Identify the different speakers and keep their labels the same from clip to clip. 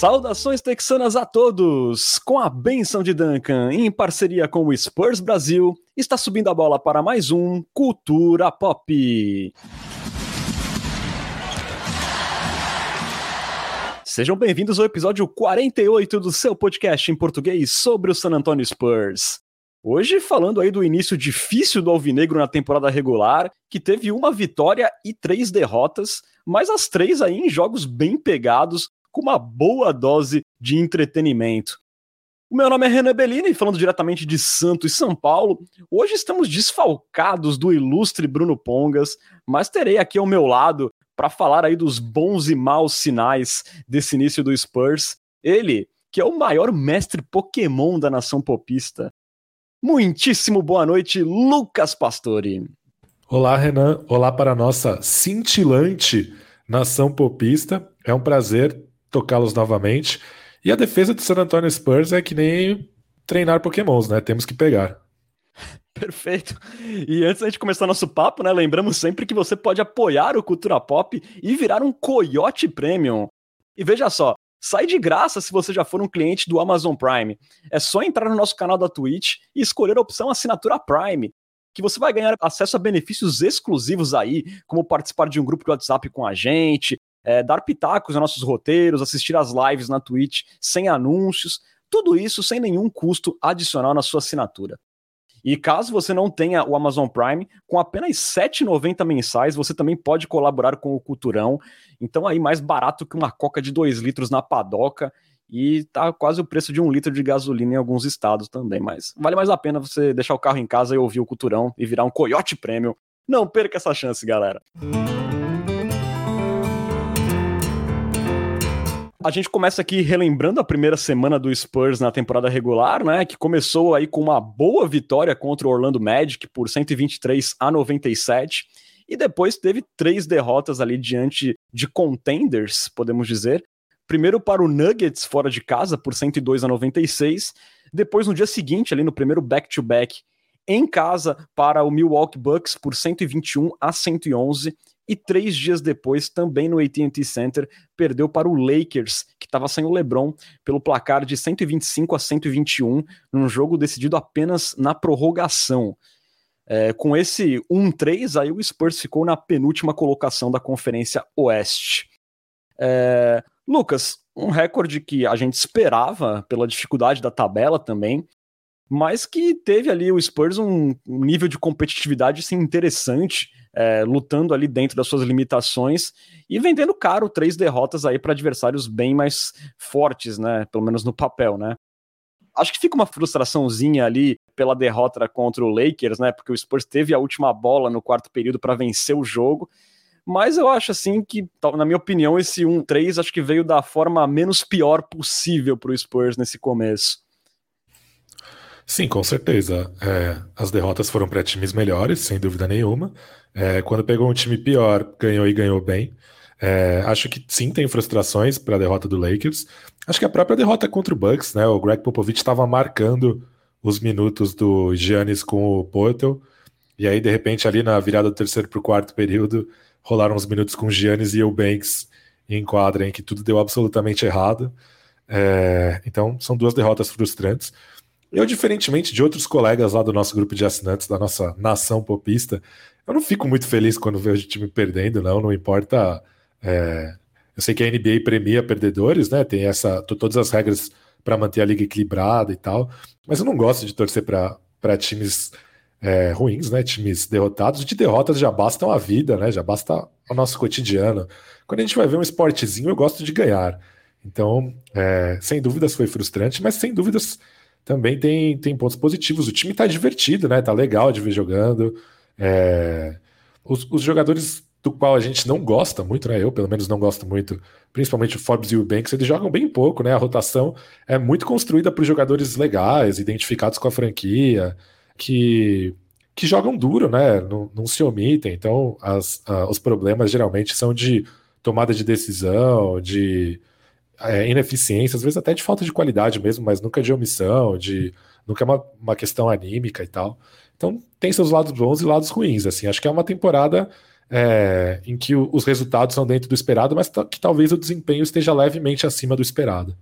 Speaker 1: Saudações texanas a todos! Com a benção de Duncan, em parceria com o Spurs Brasil, está subindo a bola para mais um Cultura Pop. Sejam bem-vindos ao episódio 48 do seu podcast em português sobre o San Antonio Spurs. Hoje falando aí do início difícil do Alvinegro na temporada regular, que teve uma vitória e três derrotas, mas as três aí em jogos bem pegados, com uma boa dose de entretenimento. O meu nome é Renan Bellini, falando diretamente de Santos e São Paulo. Hoje estamos desfalcados do ilustre Bruno Pongas, mas terei aqui ao meu lado para falar aí dos bons e maus sinais desse início do Spurs. Ele, que é o maior mestre Pokémon da nação popista. Muitíssimo boa noite, Lucas Pastore.
Speaker 2: Olá, Renan. Olá para a nossa cintilante nação popista. É um prazer tocá-los novamente. E a defesa do San Antonio Spurs é que nem treinar pokémons, né? Temos que pegar.
Speaker 1: Perfeito. E antes da gente começar nosso papo, né, lembramos sempre que você pode apoiar o Cultura Pop e virar um Coyote Premium. E veja só, sai de graça se você já for um cliente do Amazon Prime. É só entrar no nosso canal da Twitch e escolher a opção Assinatura Prime, que você vai ganhar acesso a benefícios exclusivos aí, como participar de um grupo de WhatsApp com a gente, é, dar pitacos nos nossos roteiros, assistir às lives na Twitch sem anúncios, tudo isso sem nenhum custo adicional na sua assinatura. E caso você não tenha o Amazon Prime, com apenas R$ 7,90 mensais, você também pode colaborar com o Culturão. Então aí mais barato que uma coca de 2 litros na padoca e tá quase o preço de um litro de gasolina em alguns estados também, mas vale mais a pena você deixar o carro em casa e ouvir o Culturão e virar um Coyote Premium. Não perca essa chance, galera. A gente começa aqui relembrando a primeira semana do Spurs na temporada regular, né? Que começou aí com uma boa vitória contra o Orlando Magic por 123 a 97 e depois teve três derrotas ali diante de contenders, podemos dizer. Primeiro para o Nuggets fora de casa por 102 a 96, depois no dia seguinte ali no primeiro back-to-back -back, em casa para o Milwaukee Bucks por 121 a 111 e três dias depois, também no AT&T Center, perdeu para o Lakers, que estava sem o LeBron, pelo placar de 125 a 121, num jogo decidido apenas na prorrogação. É, com esse 1-3, aí o Spurs ficou na penúltima colocação da Conferência Oeste. É, Lucas, um recorde que a gente esperava pela dificuldade da tabela também, mas que teve ali o Spurs um, nível de competitividade assim, interessante é, lutando ali dentro das suas limitações e vendendo caro três derrotas aí para adversários bem mais fortes, né? Pelo menos no papel, né? Acho que fica uma frustraçãozinha ali pela derrota contra o Lakers, né? Porque o Spurs teve a última bola no quarto período para vencer o jogo. Mas eu acho assim que, na minha opinião, esse 1-3 acho que veio da forma menos pior possível para o Spurs nesse começo.
Speaker 2: Sim, com certeza. É, as derrotas foram para times melhores, sem dúvida nenhuma. É, quando pegou um time pior, ganhou e ganhou bem. É, acho que sim, tem frustrações para a derrota do Lakers. Acho que a própria derrota contra o Bucks, né? O Greg Popovich estava marcando os minutos do Giannis com o Porto. E aí, de repente, ali na virada do terceiro para o quarto período, rolaram os minutos com o Giannis e o Banks em quadra em que tudo deu absolutamente errado. É, então, são duas derrotas frustrantes. Eu, diferentemente de outros colegas lá do nosso grupo de assinantes, da nossa nação popista, eu não fico muito feliz quando vejo o time perdendo, não. Não importa. É... Eu sei que a NBA premia perdedores, né? Tem essa todas as regras para manter a liga equilibrada e tal. Mas eu não gosto de torcer para times é, ruins, né? Times derrotados. De derrotas já bastam a vida, né? Já basta o nosso cotidiano. Quando a gente vai ver um esportezinho, eu gosto de ganhar. Então, é, sem dúvidas foi frustrante, mas sem dúvidas também tem, tem pontos positivos. O time tá divertido, né? Tá legal de ver jogando. É... Os, os, jogadores do qual a gente não gosta muito, né? Eu, pelo menos, não gosto muito, principalmente o Forbes e o Banks, eles jogam bem pouco, né? A rotação é muito construída por jogadores legais, identificados com a franquia, que, que jogam duro, né? Não, não se omitem. Então, as, os problemas geralmente são de tomada de decisão, de é, ineficiência, às vezes até de falta de qualidade mesmo, mas nunca de omissão, de nunca é uma, uma questão anímica e tal. Então tem seus lados bons e lados ruins. Assim, acho que é uma temporada é, em que o, os resultados são dentro do esperado, mas que talvez o desempenho esteja levemente acima do esperado.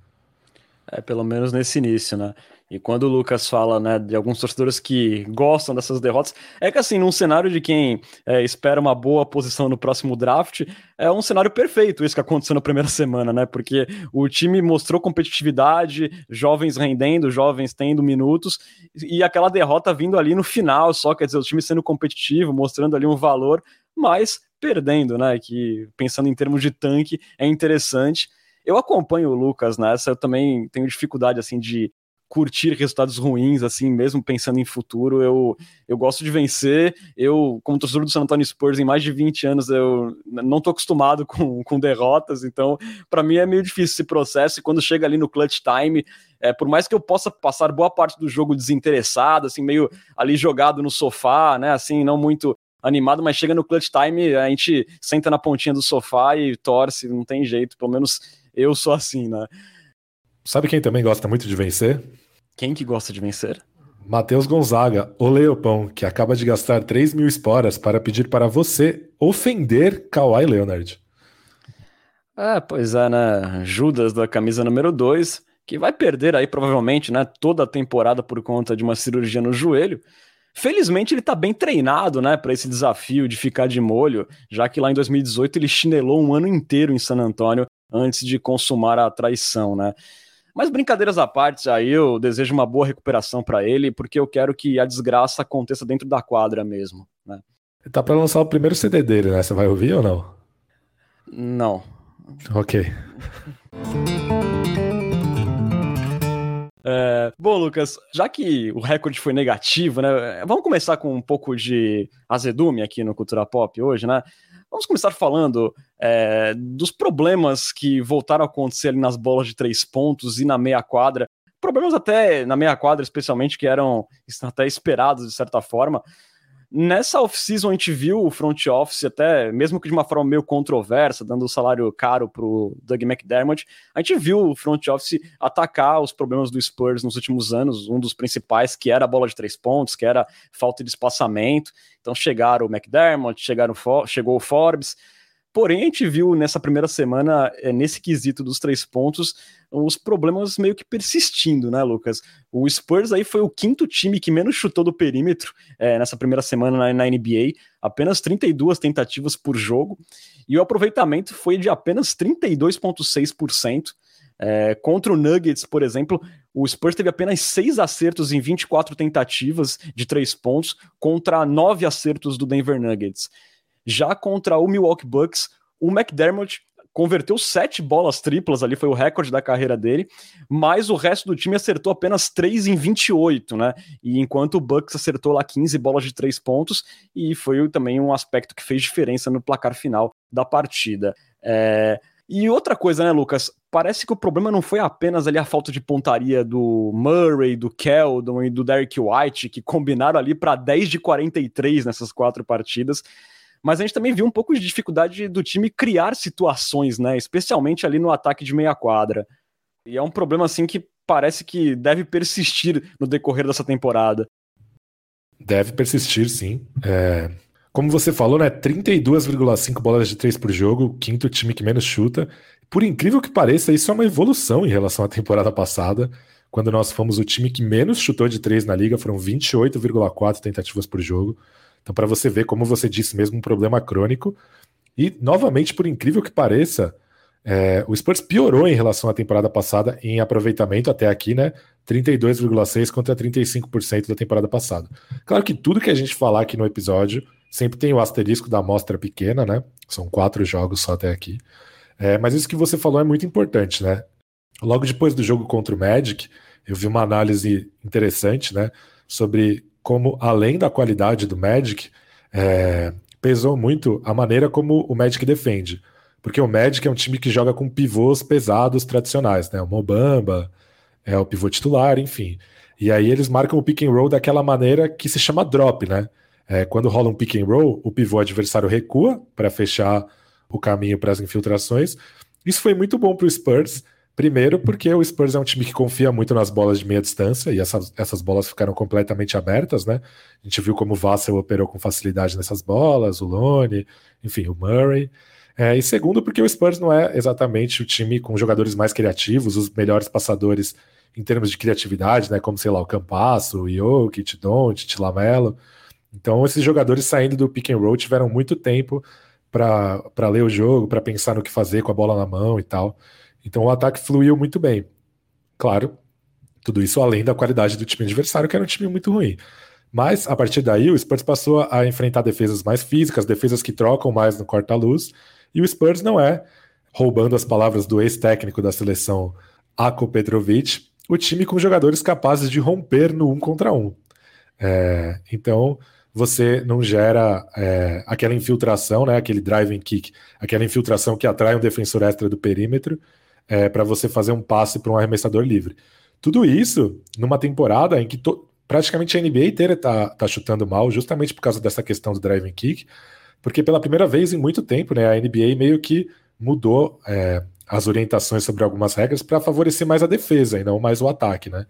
Speaker 1: É, pelo menos nesse início, né? E quando o Lucas fala, né, de alguns torcedores que gostam dessas derrotas, é que assim, num cenário de quem é, espera uma boa posição no próximo draft, é um cenário perfeito isso que aconteceu na primeira semana, né? Porque o time mostrou competitividade, jovens rendendo, jovens tendo minutos, e aquela derrota vindo ali no final, só quer dizer, o time sendo competitivo, mostrando ali um valor, mas perdendo, né? Que pensando em termos de tanque, é interessante. Eu acompanho o Lucas nessa, eu também tenho dificuldade assim de curtir resultados ruins, assim, mesmo pensando em futuro. Eu, eu gosto de vencer. Eu, como torcedor do San Antonio Spurs, em mais de 20 anos, eu não tô acostumado com, com derrotas, então, para mim é meio difícil esse processo. E quando chega ali no clutch time, é, por mais que eu possa passar boa parte do jogo desinteressado, assim, meio ali jogado no sofá, né, assim, não muito animado, mas chega no clutch time, a gente senta na pontinha do sofá e torce, não tem jeito, pelo menos eu sou assim, né?
Speaker 2: Sabe quem também gosta muito de vencer?
Speaker 1: Quem que gosta de vencer?
Speaker 2: Matheus Gonzaga, o Leopão, que acaba de gastar 3 mil esporas para pedir para você ofender Kawhi Leonard.
Speaker 1: É, pois é, né? Judas da camisa número 2, que vai perder aí provavelmente, né, toda a temporada por conta de uma cirurgia no joelho. Felizmente ele tá bem treinado, né, para esse desafio de ficar de molho, já que lá em 2018 ele chinelou um ano inteiro em San Antônio antes de consumar a traição, né? Mas brincadeiras à parte, aí eu desejo uma boa recuperação para ele, porque eu quero que a desgraça aconteça dentro da quadra mesmo, né?
Speaker 2: Tá para lançar o primeiro CD dele, né? Você vai ouvir ou não?
Speaker 1: Não.
Speaker 2: Ok.
Speaker 1: É, bom, Lucas, já que o recorde foi negativo, né? Vamos começar com um pouco de azedume aqui no Cultura Pop hoje, né? Vamos começar falando é, dos problemas que voltaram a acontecer ali nas bolas de três pontos e na meia quadra. Problemas até na meia quadra, especialmente, que eram até esperados de certa forma. Nessa off-season a gente viu o front office, até mesmo que de uma forma meio controversa, dando um salário caro para o Doug McDermott, a gente viu o front office atacar os problemas do Spurs nos últimos anos, um dos principais que era a bola de três pontos, que era falta de espaçamento. Então chegaram o McDermott, chegaram, chegou o Forbes, Porém, a gente viu nessa primeira semana, é, nesse quesito dos três pontos, os problemas meio que persistindo, né, Lucas? O Spurs aí foi o quinto time que menos chutou do perímetro é, nessa primeira semana na, na, NBA, apenas 32 tentativas por jogo, e o aproveitamento foi de apenas 32,6%. É, contra o Nuggets, por exemplo, o Spurs teve apenas seis acertos em 24 tentativas de três pontos, contra nove acertos do Denver Nuggets. Já contra o Milwaukee Bucks, o McDermott converteu sete bolas triplas ali, foi o recorde da carreira dele, mas o resto do time acertou apenas 3 em 28, né? E enquanto o Bucks acertou lá 15 bolas de três pontos, e foi também um aspecto que fez diferença no placar final da partida. É... E outra coisa, né, Lucas? Parece que o problema não foi apenas ali a falta de pontaria do Murray, do Keldon e do Derek White, que combinaram ali para 10 de 43 nessas quatro partidas mas a gente também viu um pouco de dificuldade do time criar situações, né? Especialmente ali no ataque de meia quadra. E é um problema assim que parece que deve persistir no decorrer dessa temporada.
Speaker 2: Deve persistir, sim. É... Como você falou, né? 32,5 bolas de três por jogo, quinto time que menos chuta. Por incrível que pareça, isso é uma evolução em relação à temporada passada, quando nós fomos o time que menos chutou de três na liga, foram 28,4 tentativas por jogo. Então, para você ver, como você disse mesmo, um problema crônico. E, novamente, por incrível que pareça, é, o Spurs piorou em relação à temporada passada em aproveitamento até aqui, né? 32,6% contra 35% da temporada passada. Claro que tudo que a gente falar aqui no episódio sempre tem o asterisco da amostra pequena, né? São quatro jogos só até aqui. É, mas isso que você falou é muito importante, né? Logo depois do jogo contra o Magic, eu vi uma análise interessante, né? Sobre como, além da qualidade do Magic, é, pesou muito a maneira como o Magic defende. Porque o Magic é um time que joga com pivôs pesados tradicionais, né? O Mobamba é o pivô titular, enfim. E aí eles marcam o pick and roll daquela maneira que se chama drop, né? É, quando rola um pick and roll, o pivô adversário recua para fechar o caminho para as infiltrações. Isso foi muito bom para o Spurs, Primeiro, porque o Spurs é um time que confia muito nas bolas de meia distância e essas, essas bolas ficaram completamente abertas, né? A gente viu como o Vassell operou com facilidade nessas bolas, o Lone, enfim, o Murray. É, e segundo, porque o Spurs não é exatamente o time com jogadores mais criativos, os melhores passadores em termos de criatividade, né? Como, sei lá, o Campasso, o Jokic, Doncic, Lamelo. Então, esses jogadores saindo do pick and roll tiveram muito tempo para ler o jogo, para pensar no que fazer com a bola na mão e tal. Então o ataque fluiu muito bem. Claro, tudo isso além da qualidade do time adversário, que era um time muito ruim. Mas, a partir daí, o Spurs passou a enfrentar defesas mais físicas, defesas que trocam mais no corta-luz, e o Spurs não é, roubando as palavras do ex-técnico da seleção, Ako Petrovic, o time com jogadores capazes de romper no um contra um. É, então, você não gera é, aquela infiltração, né, aquele driving kick, aquela infiltração que atrai um defensor extra do perímetro, é, para você fazer um passe para um arremessador livre. Tudo isso numa temporada em que praticamente a NBA inteira está tá chutando mal, justamente por causa dessa questão do driving kick, porque pela primeira vez em muito tempo, né, a NBA meio que mudou é, as orientações sobre algumas regras para favorecer mais a defesa e não mais o ataque, né?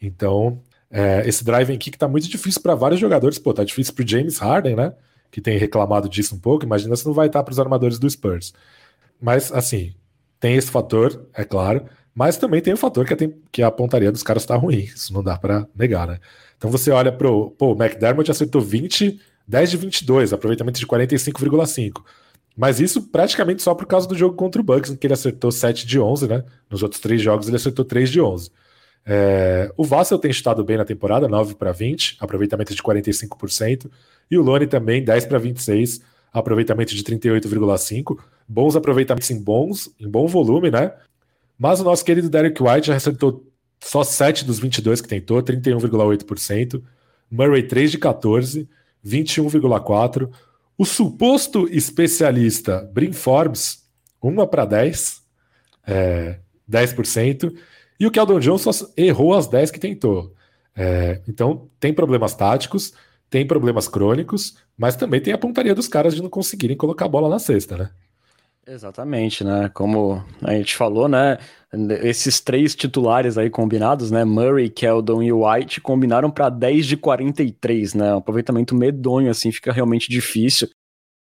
Speaker 2: Então, é, esse driving kick tá muito difícil para vários jogadores, pô, tá difícil pro James Harden, né? Que tem reclamado disso um pouco. Imagina se não vai estar para os armadores do Spurs. Mas, assim, tem esse fator, é claro, mas também tem o fator que a, que a pontaria dos caras tá ruim. Isso não dá para negar, né? Então você olha pro. Pô, o McDermott acertou 20, 10 de 22, aproveitamento de 45,5. Mas isso praticamente só por causa do jogo contra o Bucks, em que ele acertou 7 de 11, né? Nos outros três jogos ele acertou 3 de 11. É, o Vassell tem estado bem na temporada, 9 para 20, aproveitamento de 45%. E o Lone também, 10 para 26, aproveitamento de 38,5 bons aproveitamentos em bons, em bom volume, né? Mas o nosso querido Derek White já acertou só 7 dos 22 que tentou, 31,8%. Murray 3 de 14, 21,4%. O suposto especialista Brin Forbes, 1 para 10, é, 10%. E o Keldon Johnson errou as 10 que tentou. É, então, tem problemas táticos, tem problemas crônicos, mas também tem a pontaria dos caras de não conseguirem colocar a bola na cesta, né?
Speaker 1: Exatamente, né? Como a gente falou, né? Esses três titulares aí combinados, né? Murray, Keldon e White combinaram para 10 de 43, né? Um aproveitamento medonho, assim, fica realmente difícil.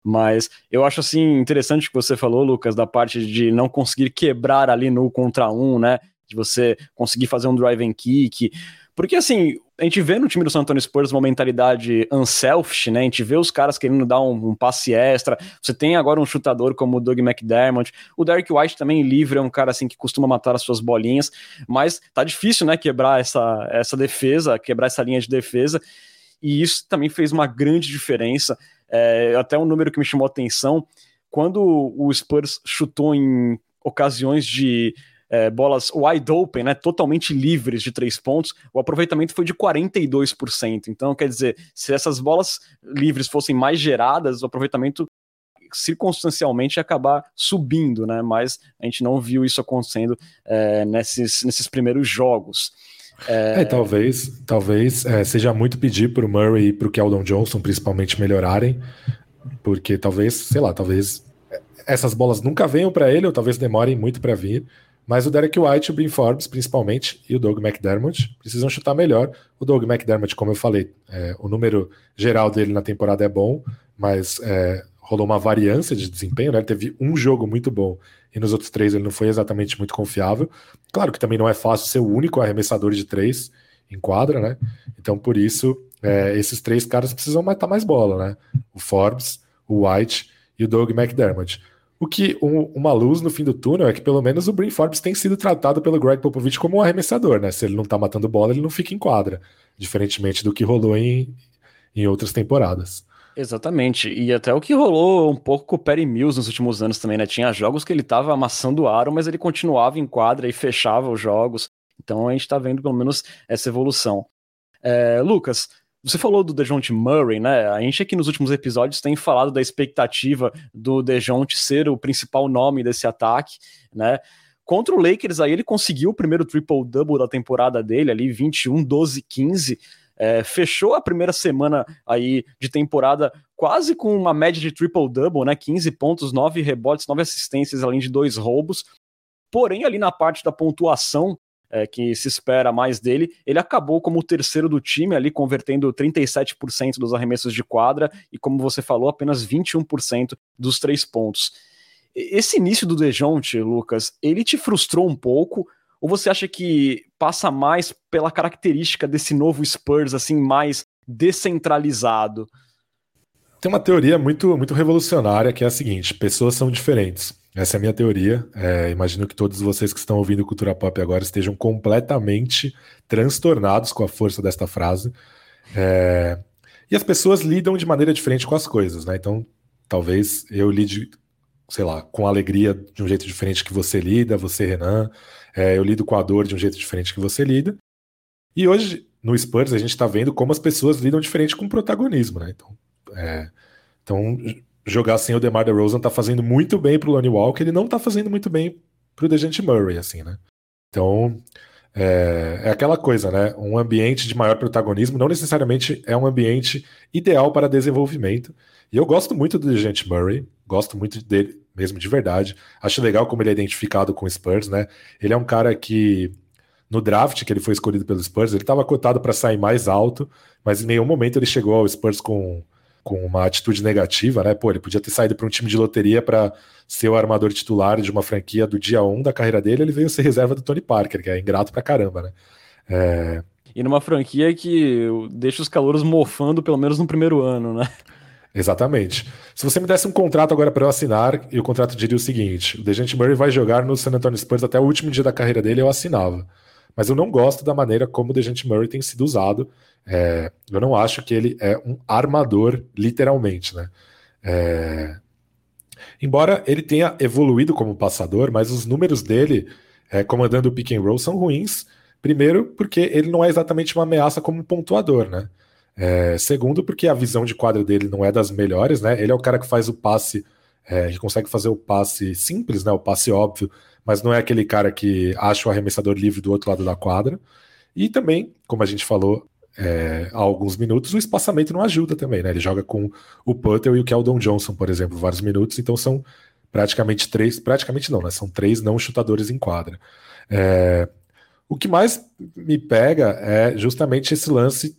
Speaker 1: Mas eu acho assim interessante o que você falou, Lucas, da parte de não conseguir quebrar ali no contra um, né? De você conseguir fazer um drive and kick. Porque assim, a gente vê no time do San Antonio Spurs uma mentalidade unselfish, né? A gente vê os caras querendo dar um, um, passe extra. Você tem agora um chutador como o Doug McDermott. O Derek White também livre, é um cara assim que costuma matar as suas bolinhas, mas tá difícil, né, quebrar essa, essa defesa, quebrar essa linha de defesa. E isso também fez uma grande diferença. É, até um número que me chamou a atenção, quando o Spurs chutou em ocasiões de é, bolas wide open, né, totalmente livres de três pontos, o aproveitamento foi de 42%. Então, quer dizer, se essas bolas livres fossem mais geradas, o aproveitamento circunstancialmente ia acabar subindo, né? Mas a gente não viu isso acontecendo é, nesses, nesses primeiros jogos.
Speaker 2: É, é talvez, talvez é, seja muito pedir para o Murray e para o Keldon Johnson, principalmente, melhorarem, porque talvez, sei lá, talvez essas bolas nunca venham para ele, ou talvez demorem muito para vir. Mas o Derek White, o Ben Forbes, principalmente, e o Doug McDermott precisam chutar melhor. O Doug McDermott, como eu falei, é, o número geral dele na temporada é bom, mas é, rolou uma variância de desempenho, né? Ele teve um jogo muito bom e nos outros três ele não foi exatamente muito confiável. Claro que também não é fácil ser o único arremessador de três em quadra, né? Então, por isso, é, esses três caras precisam matar mais bola, né? O Forbes, o White e o Doug McDermott. O que um, uma luz no fim do túnel é que pelo menos o Brin Forbes tem sido tratado pelo Greg Popovich como um arremessador, né? Se ele não tá matando bola, ele não fica em quadra, diferentemente do que rolou em, em outras temporadas.
Speaker 1: Exatamente, e até o que rolou um pouco com o Perry Mills nos últimos anos também, né? Tinha jogos que ele tava amassando o aro, mas ele continuava em quadra e fechava os jogos. Então a gente tá vendo pelo menos essa evolução. É, Lucas, você falou do DeJounte Murray, né? A gente aqui nos últimos episódios tem falado da expectativa do DeJounte ser o principal nome desse ataque, né? Contra o Lakers aí ele conseguiu o primeiro triple-double da temporada dele ali, 21, 12, 15. É, fechou a primeira semana aí de temporada quase com uma média de triple-double, né? 15 pontos, 9 rebotes, 9 assistências, além de dois roubos. porém ali na parte da pontuação é, que se espera mais dele, ele acabou como o terceiro do time ali, convertendo 37% dos arremessos de quadra e, como você falou, apenas 21% dos três pontos. Esse início do Dejounte, Lucas, ele te frustrou um pouco? Ou você acha que passa mais pela característica desse novo Spurs, assim, mais descentralizado?
Speaker 2: Tem uma teoria muito, muito revolucionária que é a seguinte: pessoas são diferentes. Essa é a minha teoria. É, imagino que todos vocês que estão ouvindo Cultura Pop agora estejam completamente transtornados com a força desta frase. É, e as pessoas lidam de maneira diferente com as coisas, né? Então, talvez eu lide, sei lá, com alegria de um jeito diferente que você lida, você, Renan. É, eu lido com a dor de um jeito diferente que você lida. E hoje, no Spurs, a gente está vendo como as pessoas lidam diferente com o protagonismo, né? Então, é, então jogar sem o DeMar DeRozan tá fazendo muito bem pro Lonnie Walker, ele não tá fazendo muito bem pro DeJounte Murray, assim, né? Então, é, é, aquela coisa, né? Um ambiente de maior protagonismo não necessariamente é um ambiente ideal para desenvolvimento. E eu gosto muito do DeJounte Murray, gosto muito dele mesmo de verdade. Acho legal como ele é identificado com o Spurs, né? Ele é um cara que no draft que ele foi escolhido pelo Spurs, ele estava cotado para sair mais alto, mas em nenhum momento ele chegou ao Spurs com com uma atitude negativa, né? Pô, ele podia ter saído para um time de loteria para ser o armador titular de uma franquia do dia 1 da carreira dele, ele veio ser reserva do Tony Parker, que é ingrato pra caramba, né?
Speaker 1: É... E numa franquia que deixa os calouros mofando pelo menos no primeiro ano, né?
Speaker 2: Exatamente. Se você me desse um contrato agora para eu assinar, e o contrato diria o seguinte: o Dejante Murray vai jogar no San Antonio Spurs até o último dia da carreira dele, eu assinava. Mas eu não gosto da maneira como o Dejante Murray tem sido usado. É, eu não acho que ele é um armador, literalmente, né? É, embora ele tenha evoluído como passador, mas os números dele é, comandando o pick and roll são ruins. Primeiro, porque ele não é exatamente uma ameaça como pontuador, né? É, segundo, porque a visão de quadra dele não é das melhores, né? Ele é o cara que faz o passe, é, que consegue fazer o passe simples, né? O passe óbvio, mas não é aquele cara que acha o arremessador livre do outro lado da quadra. E também, como a gente falou, é, há alguns minutos, o espaçamento não ajuda também, né? Ele joga com o Putter e o Keldon Johnson, por exemplo, vários minutos, então são praticamente três, praticamente não, né? São três não chutadores em quadra. É, o que mais me pega é justamente esse lance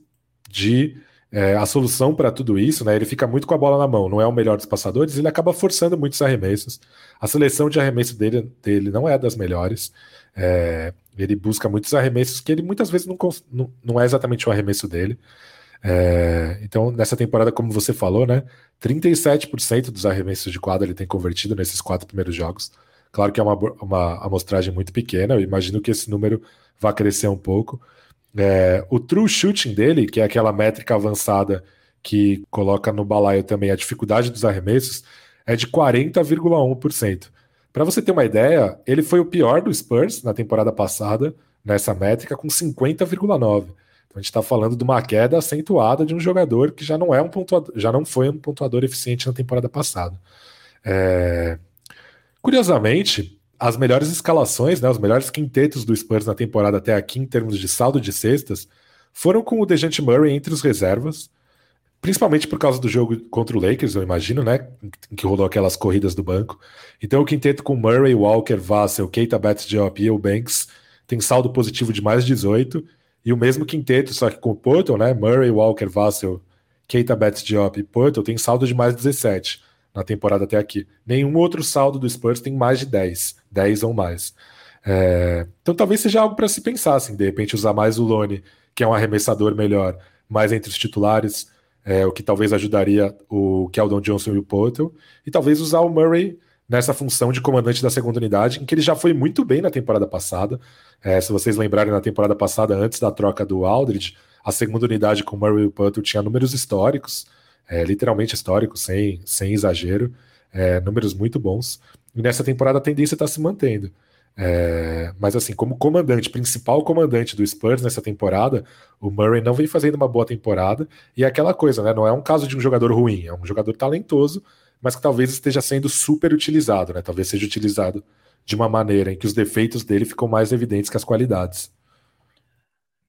Speaker 2: de é, a solução para tudo isso, né? Ele fica muito com a bola na mão, não é o melhor dos passadores, ele acaba forçando muitos arremessos. A seleção de arremesso dele, dele não é das melhores. É, ele busca muitos arremessos que ele muitas vezes não, não, é exatamente o arremesso dele. É, então, nessa temporada, como você falou, né? 37% dos arremessos de quadra ele tem convertido nesses quatro primeiros jogos. Claro que é uma, uma amostragem muito pequena, eu imagino que esse número vai crescer um pouco. É, o true shooting dele, que é aquela métrica avançada que coloca no balaio também a dificuldade dos arremessos, é de 40,1%. Para você ter uma ideia, ele foi o pior do Spurs na temporada passada, nessa métrica, com 50,9. Então a gente está falando de uma queda acentuada de um jogador que já não é um pontuador, já não foi um pontuador eficiente na temporada passada. É... Curiosamente, as melhores escalações, né, os melhores quintetos do Spurs na temporada até aqui, em termos de saldo de cestas, foram com o Dejante Murray entre os reservas, principalmente por causa do jogo contra o Lakers, eu imagino, né? Em que rolou aquelas corridas do banco. Então o quinteto com Murray, Walker, Vassell, Keita Bates-Diop e Banks tem saldo positivo de mais 18, e o mesmo quinteto, só que com o Porto, né? Murray, Walker, Vassell, Keita Bates-Diop e Porto tem saldo de mais 17 na temporada até aqui. Nenhum outro saldo do Spurs tem mais de 10, 10 ou mais. É... Então talvez seja algo para se pensar, assim, de repente usar mais o Lone, que é um arremessador melhor, mais entre os titulares, é, o que talvez ajudaria o Keldon Johnson e o Potter, e talvez usar o Murray nessa função de comandante da segunda unidade, em que ele já foi muito bem na temporada passada. É, se vocês lembrarem, na temporada passada, antes da troca do Aldridge, a segunda unidade com Murray e Potter tinha números históricos, é, literalmente históricos, sem, sem exagero, é, números muito bons. E nessa temporada a tendência está se mantendo. É, mas assim, como comandante, principal comandante do Spurs nessa temporada, o Murray não vem fazendo uma boa temporada, e é aquela coisa, né? Não é um caso de um jogador ruim, é um jogador talentoso, mas que talvez esteja sendo super utilizado, né? Talvez seja utilizado de uma maneira em que os defeitos dele ficam mais evidentes que as qualidades.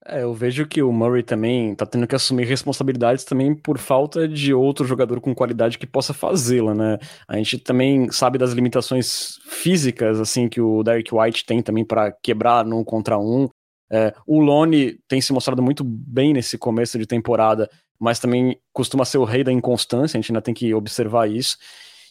Speaker 1: É, eu vejo que o Murray também tá tendo que assumir responsabilidades também por falta de outro jogador com qualidade que possa fazê-la, né? A gente também sabe das limitações físicas, assim, que o Derek White tem também para quebrar num contra um. É, o Lone tem se mostrado muito bem nesse começo de temporada, mas também costuma ser o rei da inconstância, a gente ainda tem que observar isso.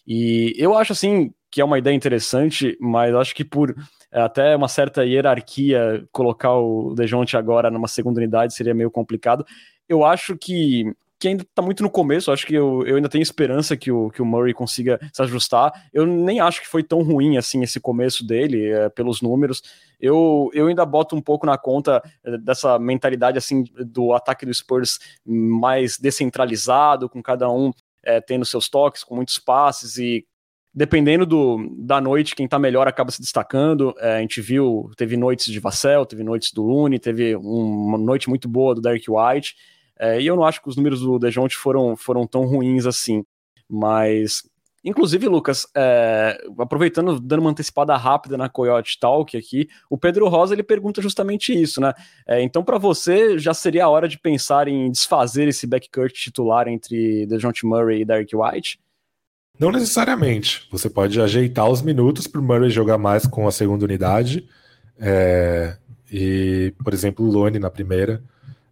Speaker 1: E eu acho, assim, que é uma ideia interessante, mas acho que por até uma certa hierarquia, colocar o Dejounte agora numa segunda unidade seria meio complicado. Eu acho que, que ainda está muito no começo, acho que eu, eu ainda tenho esperança que o, que o Murray consiga se ajustar. Eu nem acho que foi tão ruim assim esse começo dele, é, pelos números. Eu, eu ainda boto um pouco na conta é, dessa mentalidade assim do ataque do Spurs mais descentralizado, com cada um é, tendo seus toques, com muitos passes e dependendo do, da noite, quem tá melhor acaba se destacando. É, a gente viu, teve noites de Vassell, teve noites do Looney, teve um, uma noite muito boa do Derek White. É, e eu não acho que os números do Dejounte foram, foram tão ruins assim. Mas, inclusive, Lucas, é, aproveitando, dando uma antecipada rápida na Coyote Talk aqui, o Pedro Rosa ele pergunta justamente isso, né? É, então, para você, já seria a hora de pensar em desfazer esse backcourt titular entre Dejounte Murray e Derek White?
Speaker 2: Não necessariamente. Você pode ajeitar os minutos para o Murray jogar mais com a segunda unidade. É, e, por exemplo, o Lone na primeira.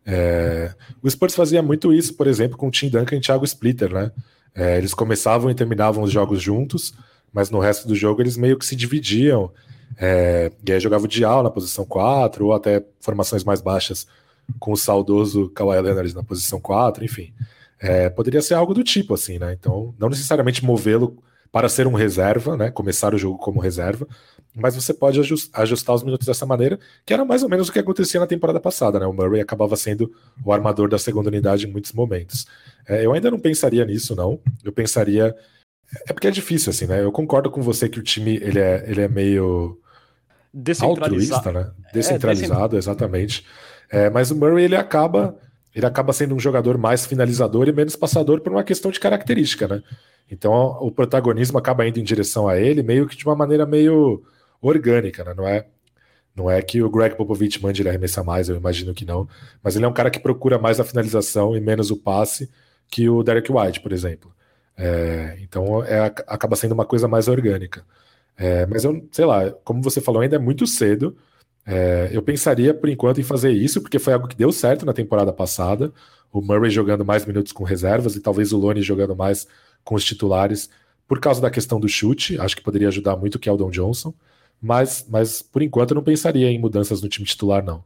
Speaker 2: É, o Spurs fazia muito isso, por exemplo, com o Tim Duncan e Thiago Splitter, né? É, eles começavam e terminavam os jogos juntos, mas no resto do jogo eles meio que se dividiam. É, e aí jogava o Dial na posição 4, ou até formações mais baixas com o saudoso Kawhi Leonard na posição 4, enfim. É, poderia ser algo do tipo, assim, né? Então, não necessariamente movê-lo para ser um reserva, né? Começar o jogo como reserva, mas você pode ajustar os minutos dessa maneira, que era mais ou menos o que acontecia na temporada passada, né? O Murray acabava sendo o armador da segunda unidade em muitos momentos. É, eu ainda não pensaria nisso, não. Eu pensaria. É porque é difícil, assim, né? Eu concordo com você que o time ele é, ele é meio altruísta, né? Descentralizado, é, exatamente. É, mas o Murray ele acaba ele acaba sendo um jogador mais finalizador e menos passador por uma questão de característica, né? Então o protagonismo acaba indo em direção a ele meio que de uma maneira meio orgânica, né? Não é, não é que o Greg Popovich mande ele arremessar mais, eu imagino que não, mas ele é um cara que procura mais a finalização e menos o passe que o Derek White, por exemplo. É, então é, acaba sendo uma coisa mais orgânica. É, mas eu, sei lá, como você falou, ainda é muito cedo. É, eu pensaria, por enquanto, em fazer isso, porque foi algo que deu certo na temporada passada. O Murray jogando mais minutos com reservas e talvez o Lone jogando mais com os titulares, por causa da questão do chute. Acho que poderia ajudar muito o Keldon Johnson. Mas, mas por enquanto, eu não pensaria em mudanças no time titular, não.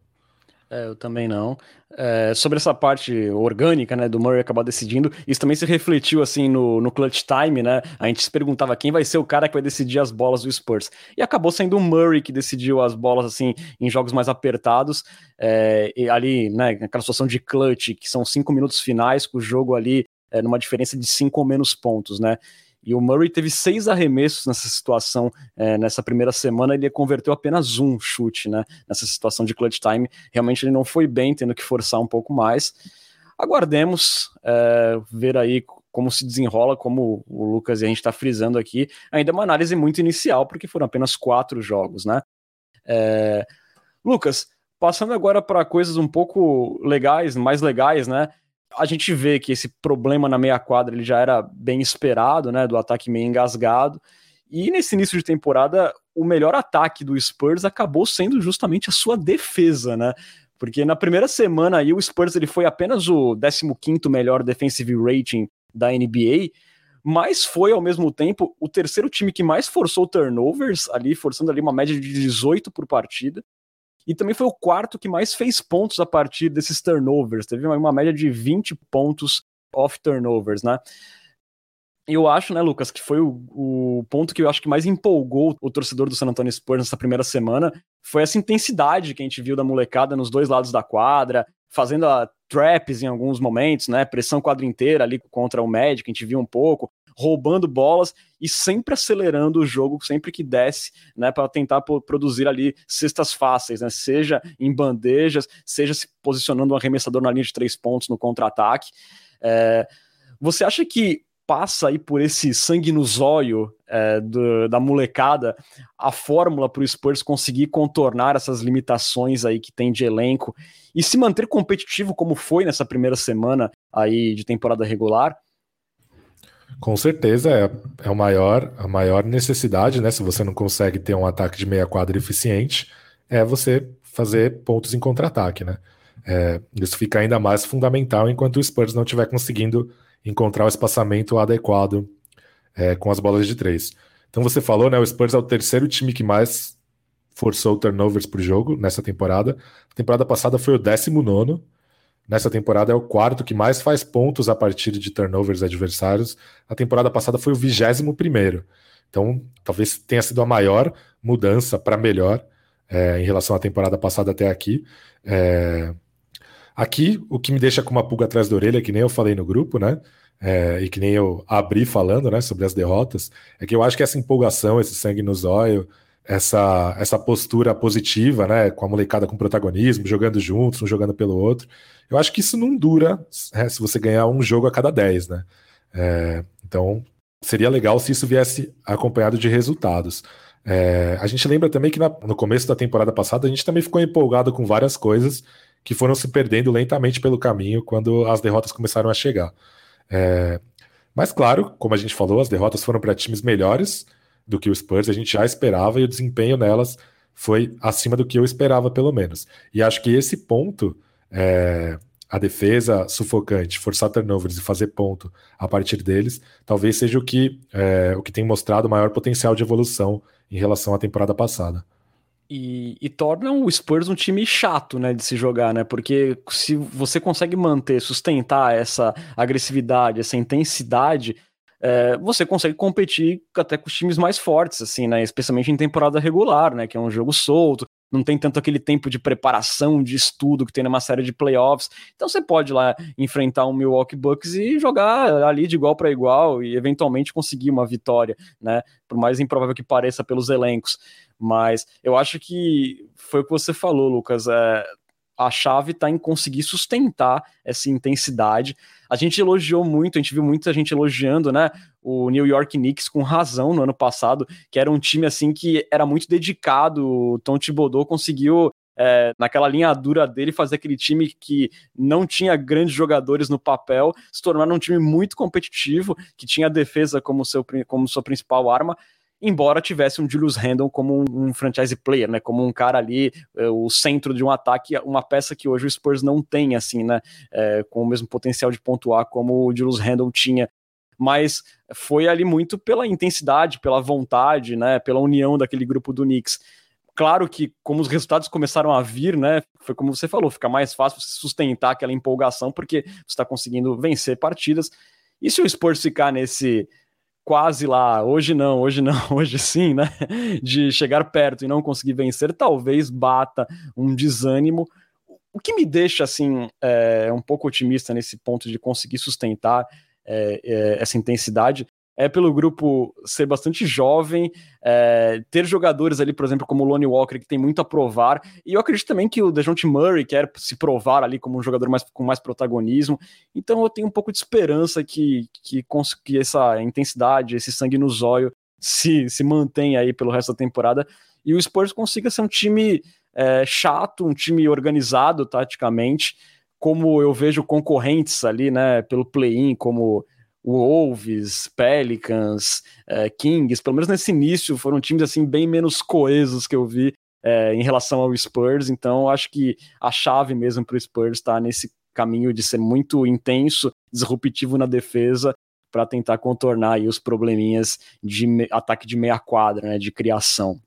Speaker 1: É, eu também não. É, sobre essa parte orgânica, né, do Murray acabar decidindo, isso também se refletiu, assim, no, no clutch time, né, a gente se perguntava quem vai ser o cara que vai decidir as bolas do Spurs, e acabou sendo o Murray que decidiu as bolas, assim, em jogos mais apertados, é, ali, né, naquela situação de clutch, que são cinco minutos finais, com o jogo ali é, numa diferença de cinco ou menos pontos, né, e o Murray teve seis arremessos nessa situação, é, nessa primeira semana, ele converteu apenas um chute, né? Nessa situação de clutch time. Realmente ele não foi bem, tendo que forçar um pouco mais. Aguardemos é, ver aí como se desenrola, como o Lucas e a gente está frisando aqui. Ainda é uma análise muito inicial, porque foram apenas quatro jogos, né? É... Lucas, passando agora para coisas um pouco legais, mais legais, né? A gente vê que esse problema na meia quadra ele já era bem esperado, né, do ataque meio engasgado. E nesse início de temporada, o melhor ataque do Spurs acabou sendo justamente a sua defesa, né? Porque na primeira semana aí o Spurs ele foi apenas o 15º melhor defensive rating da NBA, mas foi ao mesmo tempo o terceiro time que mais forçou turnovers, ali forçando ali uma média de 18 por partida e também foi o quarto que mais fez pontos a partir desses turnovers. Teve uma, média de 20 pontos off turnovers, né? eu acho, né, Lucas, que foi o, o, ponto que eu acho que mais empolgou o torcedor do San Antonio Spurs nessa primeira semana, foi essa intensidade que a gente viu da molecada nos dois lados da quadra, fazendo a traps em alguns momentos, né, pressão quadra inteira ali contra o Magic, a gente viu um pouco, roubando bolas e sempre acelerando o jogo sempre que desce, né, para tentar produzir ali cestas fáceis, né, seja em bandejas, seja se posicionando um arremessador na linha de três pontos no contra-ataque. É, você acha que passa aí por esse sangue no zóio é, do, da molecada a fórmula para o Spurs conseguir contornar essas limitações aí que tem de elenco e se manter competitivo como foi nessa primeira semana aí de temporada regular?
Speaker 2: Com certeza é, é o maior, a maior necessidade, né? Se você não consegue ter um ataque de meia quadra eficiente, é você fazer pontos em contra-ataque, né? É, isso fica ainda mais fundamental enquanto o Spurs não estiver conseguindo encontrar o espaçamento adequado é, com as bolas de três. Então você falou, né? O Spurs é o terceiro time que mais forçou turnovers por jogo nessa temporada. A temporada passada foi o 19. Nessa temporada é o quarto que mais faz pontos a partir de turnovers adversários. A temporada passada foi o 21 primeiro. Então, talvez tenha sido a maior mudança para melhor é, em relação à temporada passada até aqui. É, Aqui, o que me deixa com uma pulga atrás da orelha, que nem eu falei no grupo, né? É, e que nem eu abri falando, né, sobre as derrotas, é que eu acho que essa empolgação, esse sangue no zóio, essa, essa postura positiva, né, com a molecada com protagonismo, jogando juntos, um jogando pelo outro, eu acho que isso não dura é, se você ganhar um jogo a cada dez, né? É, então, seria legal se isso viesse acompanhado de resultados. É, a gente lembra também que na, no começo da temporada passada a gente também ficou empolgado com várias coisas que foram se perdendo lentamente pelo caminho quando as derrotas começaram a chegar. É, mas, claro, como a gente falou, as derrotas foram para times melhores do que o Spurs, a gente já esperava e o desempenho nelas foi acima do que eu esperava, pelo menos. E acho que esse ponto, é, a defesa sufocante, forçar turnovers e fazer ponto a partir deles, talvez seja o que, é, o que tem mostrado maior potencial de evolução em relação à temporada passada.
Speaker 1: E, e, torna o Spurs um time chato, né, de se jogar, né? Porque se você consegue manter, sustentar essa agressividade, essa intensidade, é, você consegue competir até com os times mais fortes, assim, né? Especialmente em temporada regular, né? Que é um jogo solto, não tem tanto aquele tempo de preparação, de estudo que tem numa série de playoffs. Então você pode lá enfrentar um Milwaukee Bucks e jogar ali de igual para igual e eventualmente conseguir uma vitória, né? Por mais improvável que pareça pelos elencos. Mas eu acho que foi o que você falou, Lucas. É, a chave está em conseguir sustentar essa intensidade. A gente elogiou muito, a gente viu muita gente elogiando, né? O New York Knicks com razão no ano passado, que era um time assim que era muito dedicado. O Tom Thibodeau conseguiu é, naquela linha dura dele, fazer aquele time que não tinha grandes jogadores no papel, se tornar um time muito competitivo, que tinha a defesa como, seu, como sua principal arma, embora tivesse um Julius Randle como um, um, franchise player, né, como um cara ali, é, o centro de um ataque, uma peça que hoje o Spurs não tem, assim, né, é, com o mesmo potencial de pontuar como o Julius Randle tinha, mas foi ali muito pela intensidade, pela vontade, né, pela união daquele grupo do Knicks. Claro que, como os resultados começaram a vir, né, foi como você falou, fica mais fácil você sustentar aquela empolgação, porque você está conseguindo vencer partidas. E se o Spurs ficar nesse quase lá, hoje não, hoje não, hoje sim, né? De chegar perto e não conseguir vencer, talvez bata um desânimo. O que me deixa assim é, um pouco otimista nesse ponto de conseguir sustentar é, é, essa intensidade é pelo grupo ser bastante jovem, é, ter jogadores ali, por exemplo, como o Lonnie Walker, que tem muito a provar, e eu acredito também que o DeJounte Murray quer se provar ali como um jogador mais, com mais protagonismo, então eu tenho um pouco de esperança que, que, que essa intensidade, esse sangue no zóio se, se mantenha aí pelo resto da temporada, e o Spurs consiga ser um time é, chato, um time organizado taticamente, como eu vejo concorrentes ali, né, pelo play-in, como Wolves, Pelicans, é, Kings, pelo menos nesse início, foram times assim bem menos coesos que eu vi é, em relação ao Spurs. Então, acho que a chave mesmo para o Spurs está nesse caminho de ser muito intenso, disruptivo na defesa, para tentar contornar os probleminhas de ataque de meia quadra, né, de criação.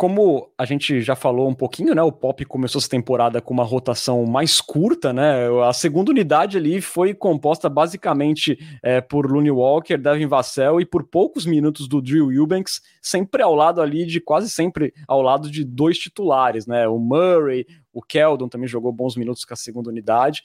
Speaker 1: Como a gente já falou um pouquinho, né? O Pop começou essa temporada com uma rotação mais curta, né? A segunda unidade ali foi composta basicamente é, por Looney Walker, Devin Vassell e por poucos minutos do Drew Eubanks, sempre ao lado ali de quase sempre ao lado de dois titulares, né? O Murray, o Keldon também jogou bons minutos com a segunda unidade.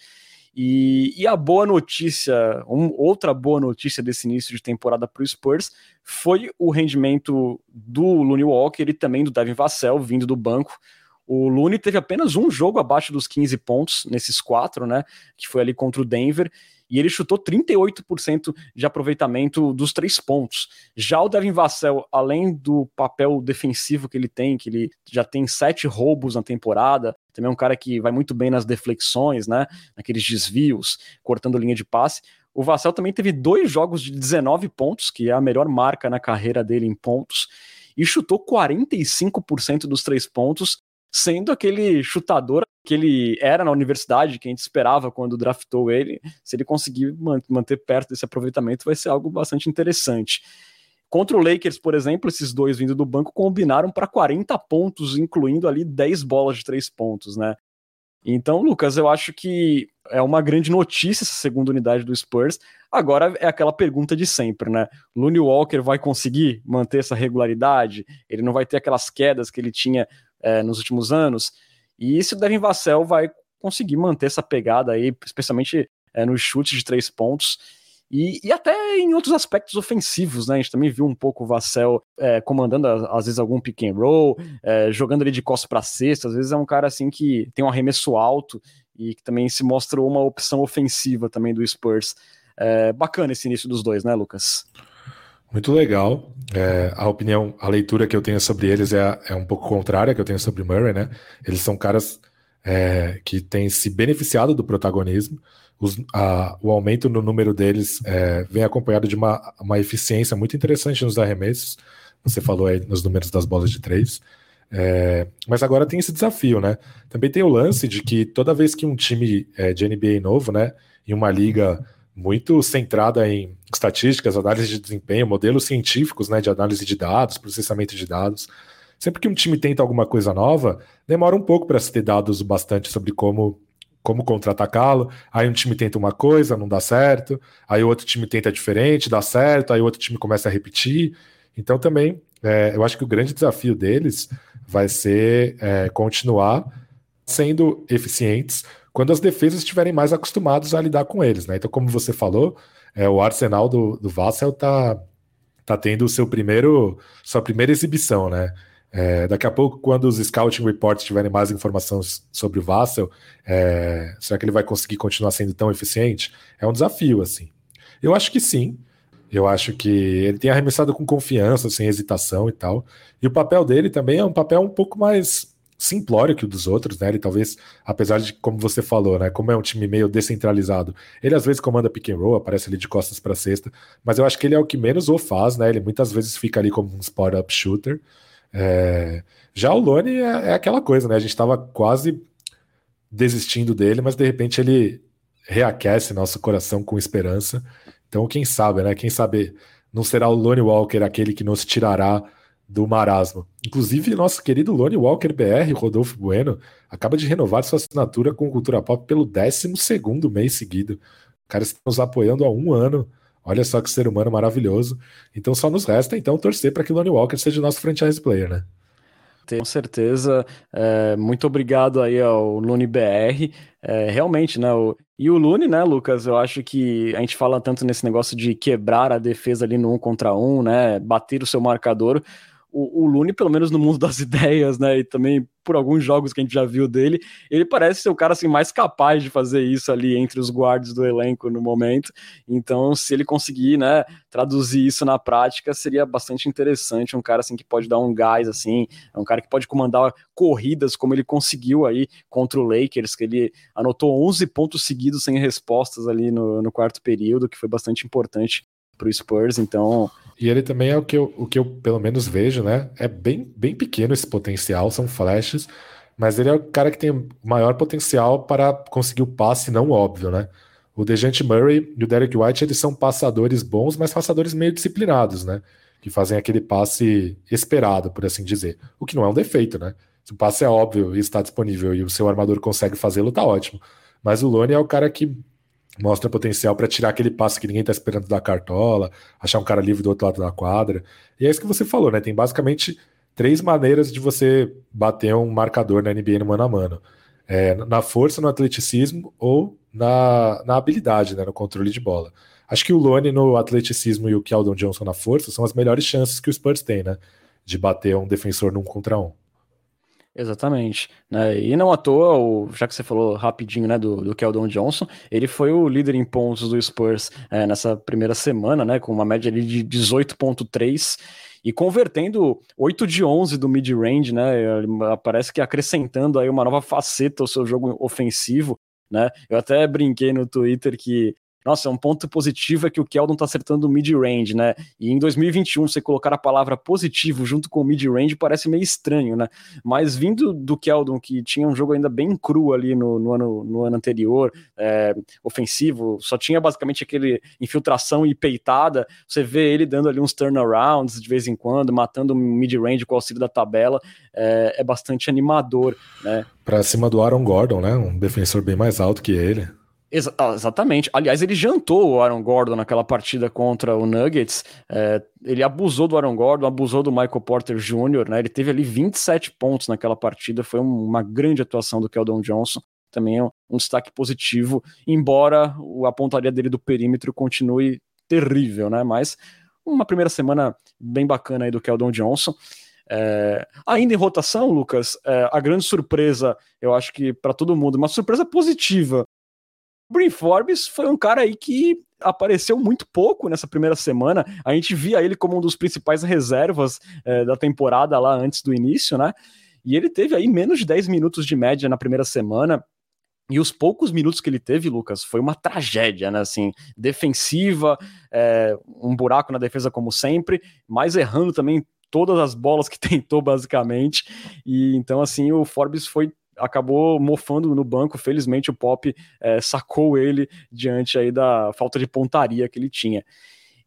Speaker 1: E, e a boa notícia, um, outra boa notícia desse início de temporada para o Spurs foi o rendimento do Looney Walker e também do Devin Vassell vindo do banco. O Looney teve apenas um jogo abaixo dos 15 pontos nesses quatro, né? Que foi ali contra o Denver e ele chutou 38% de aproveitamento dos três pontos. Já o Devin Vassell, além do papel defensivo que ele tem, que ele já tem sete roubos na temporada, também é um cara que vai muito bem nas deflexões, né? Naqueles desvios, cortando linha de passe. O Vassell também teve dois jogos de 19 pontos, que é a melhor marca na carreira dele em pontos, e chutou 45% dos três pontos, sendo aquele chutador que ele era na universidade, que a gente esperava quando draftou ele, se ele conseguir manter perto desse aproveitamento, vai ser algo bastante interessante. Contra o Lakers, por exemplo, esses dois vindo do banco combinaram para 40 pontos, incluindo ali 10 bolas de três pontos, né? Então, Lucas, eu acho que é uma grande notícia essa segunda unidade do Spurs. Agora é aquela pergunta de sempre, né? Looney Walker vai conseguir manter essa regularidade? Ele não vai ter aquelas quedas que ele tinha é, nos últimos anos. E se o Devin Vassell vai conseguir manter essa pegada aí, especialmente é, nos chutes de três pontos. E, e, até em outros aspectos ofensivos, né? A gente também viu um pouco o Vassell é, comandando, às vezes, algum pick and roll, é, jogando ali de costas para cesta. Às vezes é um cara assim que tem um arremesso alto e que também se mostrou uma opção ofensiva também do Spurs. É, bacana esse início dos dois, né, Lucas?
Speaker 2: Muito legal. É, a opinião, a leitura que eu tenho sobre eles é, é um pouco contrária que eu tenho sobre Murray, né? Eles são caras é, que têm se beneficiado do protagonismo. Os, a, o aumento no número deles é, vem acompanhado de uma, uma eficiência muito interessante nos arremessos. Você falou aí nos números das bolas de três. É, mas agora tem esse desafio, né? Também tem o lance de que toda vez que um time é, de NBA novo, né, em uma liga muito centrada em estatísticas, análise de desempenho, modelos científicos né, de análise de dados, processamento de dados. Sempre que um time tenta alguma coisa nova, demora um pouco para se ter dados bastante sobre como como contra-atacá-lo. Aí um time tenta uma coisa, não dá certo. Aí outro time tenta diferente, dá certo. Aí outro time começa a repetir. Então também, é, eu acho que o grande desafio deles vai ser é, continuar sendo eficientes, quando as defesas estiverem mais acostumadas a lidar com eles, né? Então, como você falou, é, o arsenal do, do Vassel tá, tá tendo o seu primeiro, sua primeira exibição, né? É, daqui a pouco, quando os scouting reports tiverem mais informações sobre o Vassel, é, será que ele vai conseguir continuar sendo tão eficiente? É um desafio, assim. Eu acho que sim. Eu acho que ele tem arremessado com confiança, sem hesitação e tal. E o papel dele também é um papel um pouco mais simplório que o dos outros, né? Ele talvez, apesar de, como você falou, né? Como é um time meio descentralizado, ele às vezes comanda pick and roll, aparece ali de costas para cesta, mas eu acho que ele é o que menos o faz, né? Ele muitas vezes fica ali como um spot-up shooter. É... Já o Lone é, é, aquela coisa, né? A gente estava quase desistindo dele, mas de repente ele reaquece nosso coração com esperança. Então, quem sabe, né? Quem sabe não será o Lone Walker aquele que nos tirará do marasmo. Inclusive, nosso querido Lone Walker BR, Rodolfo Bueno, acaba de renovar sua assinatura com Cultura Pop pelo 12 mês seguido. O cara está nos apoiando há um ano. Olha só que ser humano maravilhoso. Então só nos resta então torcer para que Lone Walker seja nosso franchise player, né?
Speaker 1: Com certeza. É, muito obrigado aí ao Lune BR. É, realmente, né? O, e o Lune, né, Lucas? Eu acho que a gente fala tanto nesse negócio de quebrar a defesa ali no um contra um, né? Bater o seu marcador o, o Lune, pelo menos no mundo das ideias, né, e também por alguns jogos que a gente já viu dele, ele parece ser o cara assim mais capaz de fazer isso ali entre os guardas do elenco no momento. Então, se ele conseguir, né, traduzir isso na prática, seria bastante interessante, um cara assim que pode dar um gás assim, é um cara que pode comandar corridas como ele conseguiu aí contra o Lakers, que ele anotou 11 pontos seguidos sem respostas ali no, no quarto período, que foi bastante importante para o Spurs, então
Speaker 2: e ele também é o que eu, o que eu pelo menos vejo, né? É bem, bem pequeno esse potencial, são flashes, mas ele é o cara que tem maior potencial para conseguir o passe não óbvio, né? O Dejante Murray e o Derek White, eles são passadores bons, mas passadores meio disciplinados, né? Que fazem aquele passe esperado, por assim dizer. O que não é um defeito, né? Se o passe é óbvio e está disponível e o seu armador consegue fazê-lo, tá ótimo. Mas o Lone é o cara que mostra potencial para tirar aquele passe que ninguém está esperando da cartola, achar um cara livre do outro lado da quadra. E é isso que você falou, né? Tem basicamente três maneiras de você bater um marcador na NBA no mano a mano. É, na força, no atleticismo ou na, na habilidade, né, no controle de bola. Acho que o Lone no atleticismo e o Keldon Johnson na força são as melhores chances que o Spurs tem, né? De bater um defensor num contra um.
Speaker 1: Exatamente. Né? E não à toa, o, já que você falou rapidinho né, do, do Keldon Johnson, ele foi o líder em pontos do Spurs é, nessa primeira semana, né, com uma média ali de 18,3 e convertendo 8 de 11 do mid-range, né? Parece que acrescentando aí uma nova faceta ao seu jogo ofensivo, né? Eu até brinquei no Twitter que nossa, um ponto positivo é que o Keldon tá acertando o mid-range, né? E em 2021, você colocar a palavra positivo junto com o mid-range parece meio estranho, né? Mas vindo do Keldon, que tinha um jogo ainda bem cru ali no, no ano, no ano anterior, é, ofensivo, só tinha basicamente aquele infiltração e peitada, você vê ele dando ali uns turnarounds de vez em quando, matando o mid-range com o auxílio da tabela, é, é bastante animador, né?
Speaker 2: Pra cima do Aaron Gordon, né? Um defensor bem mais alto que ele.
Speaker 1: Exa ah, exatamente. Aliás, ele jantou o Aaron Gordon naquela partida contra o Nuggets. É, ele abusou do Aaron Gordon, abusou do Michael Porter Jr., né? Ele teve ali 27 pontos naquela partida. Foi uma grande atuação do Keldon Johnson. Também é um, um destaque positivo, embora a pontaria dele do perímetro continue terrível, né? Mas uma primeira semana bem bacana aí do Keldon Johnson. É, ainda em rotação, Lucas, é, a grande surpresa, eu acho que para todo mundo, uma surpresa positiva Brin Forbes foi um cara aí que apareceu muito pouco nessa primeira semana. A gente via ele como um dos principais reservas é, da temporada lá antes do início, né? E ele teve aí menos de 10 minutos de média na primeira semana. E os poucos minutos que ele teve, Lucas, foi uma tragédia, né? Assim, defensiva, é, um buraco na defesa como sempre, mas errando também todas as bolas que tentou, basicamente. E então, assim, o Forbes foi acabou mofando no banco. Felizmente o Pop é, sacou ele diante aí da falta de pontaria que ele tinha.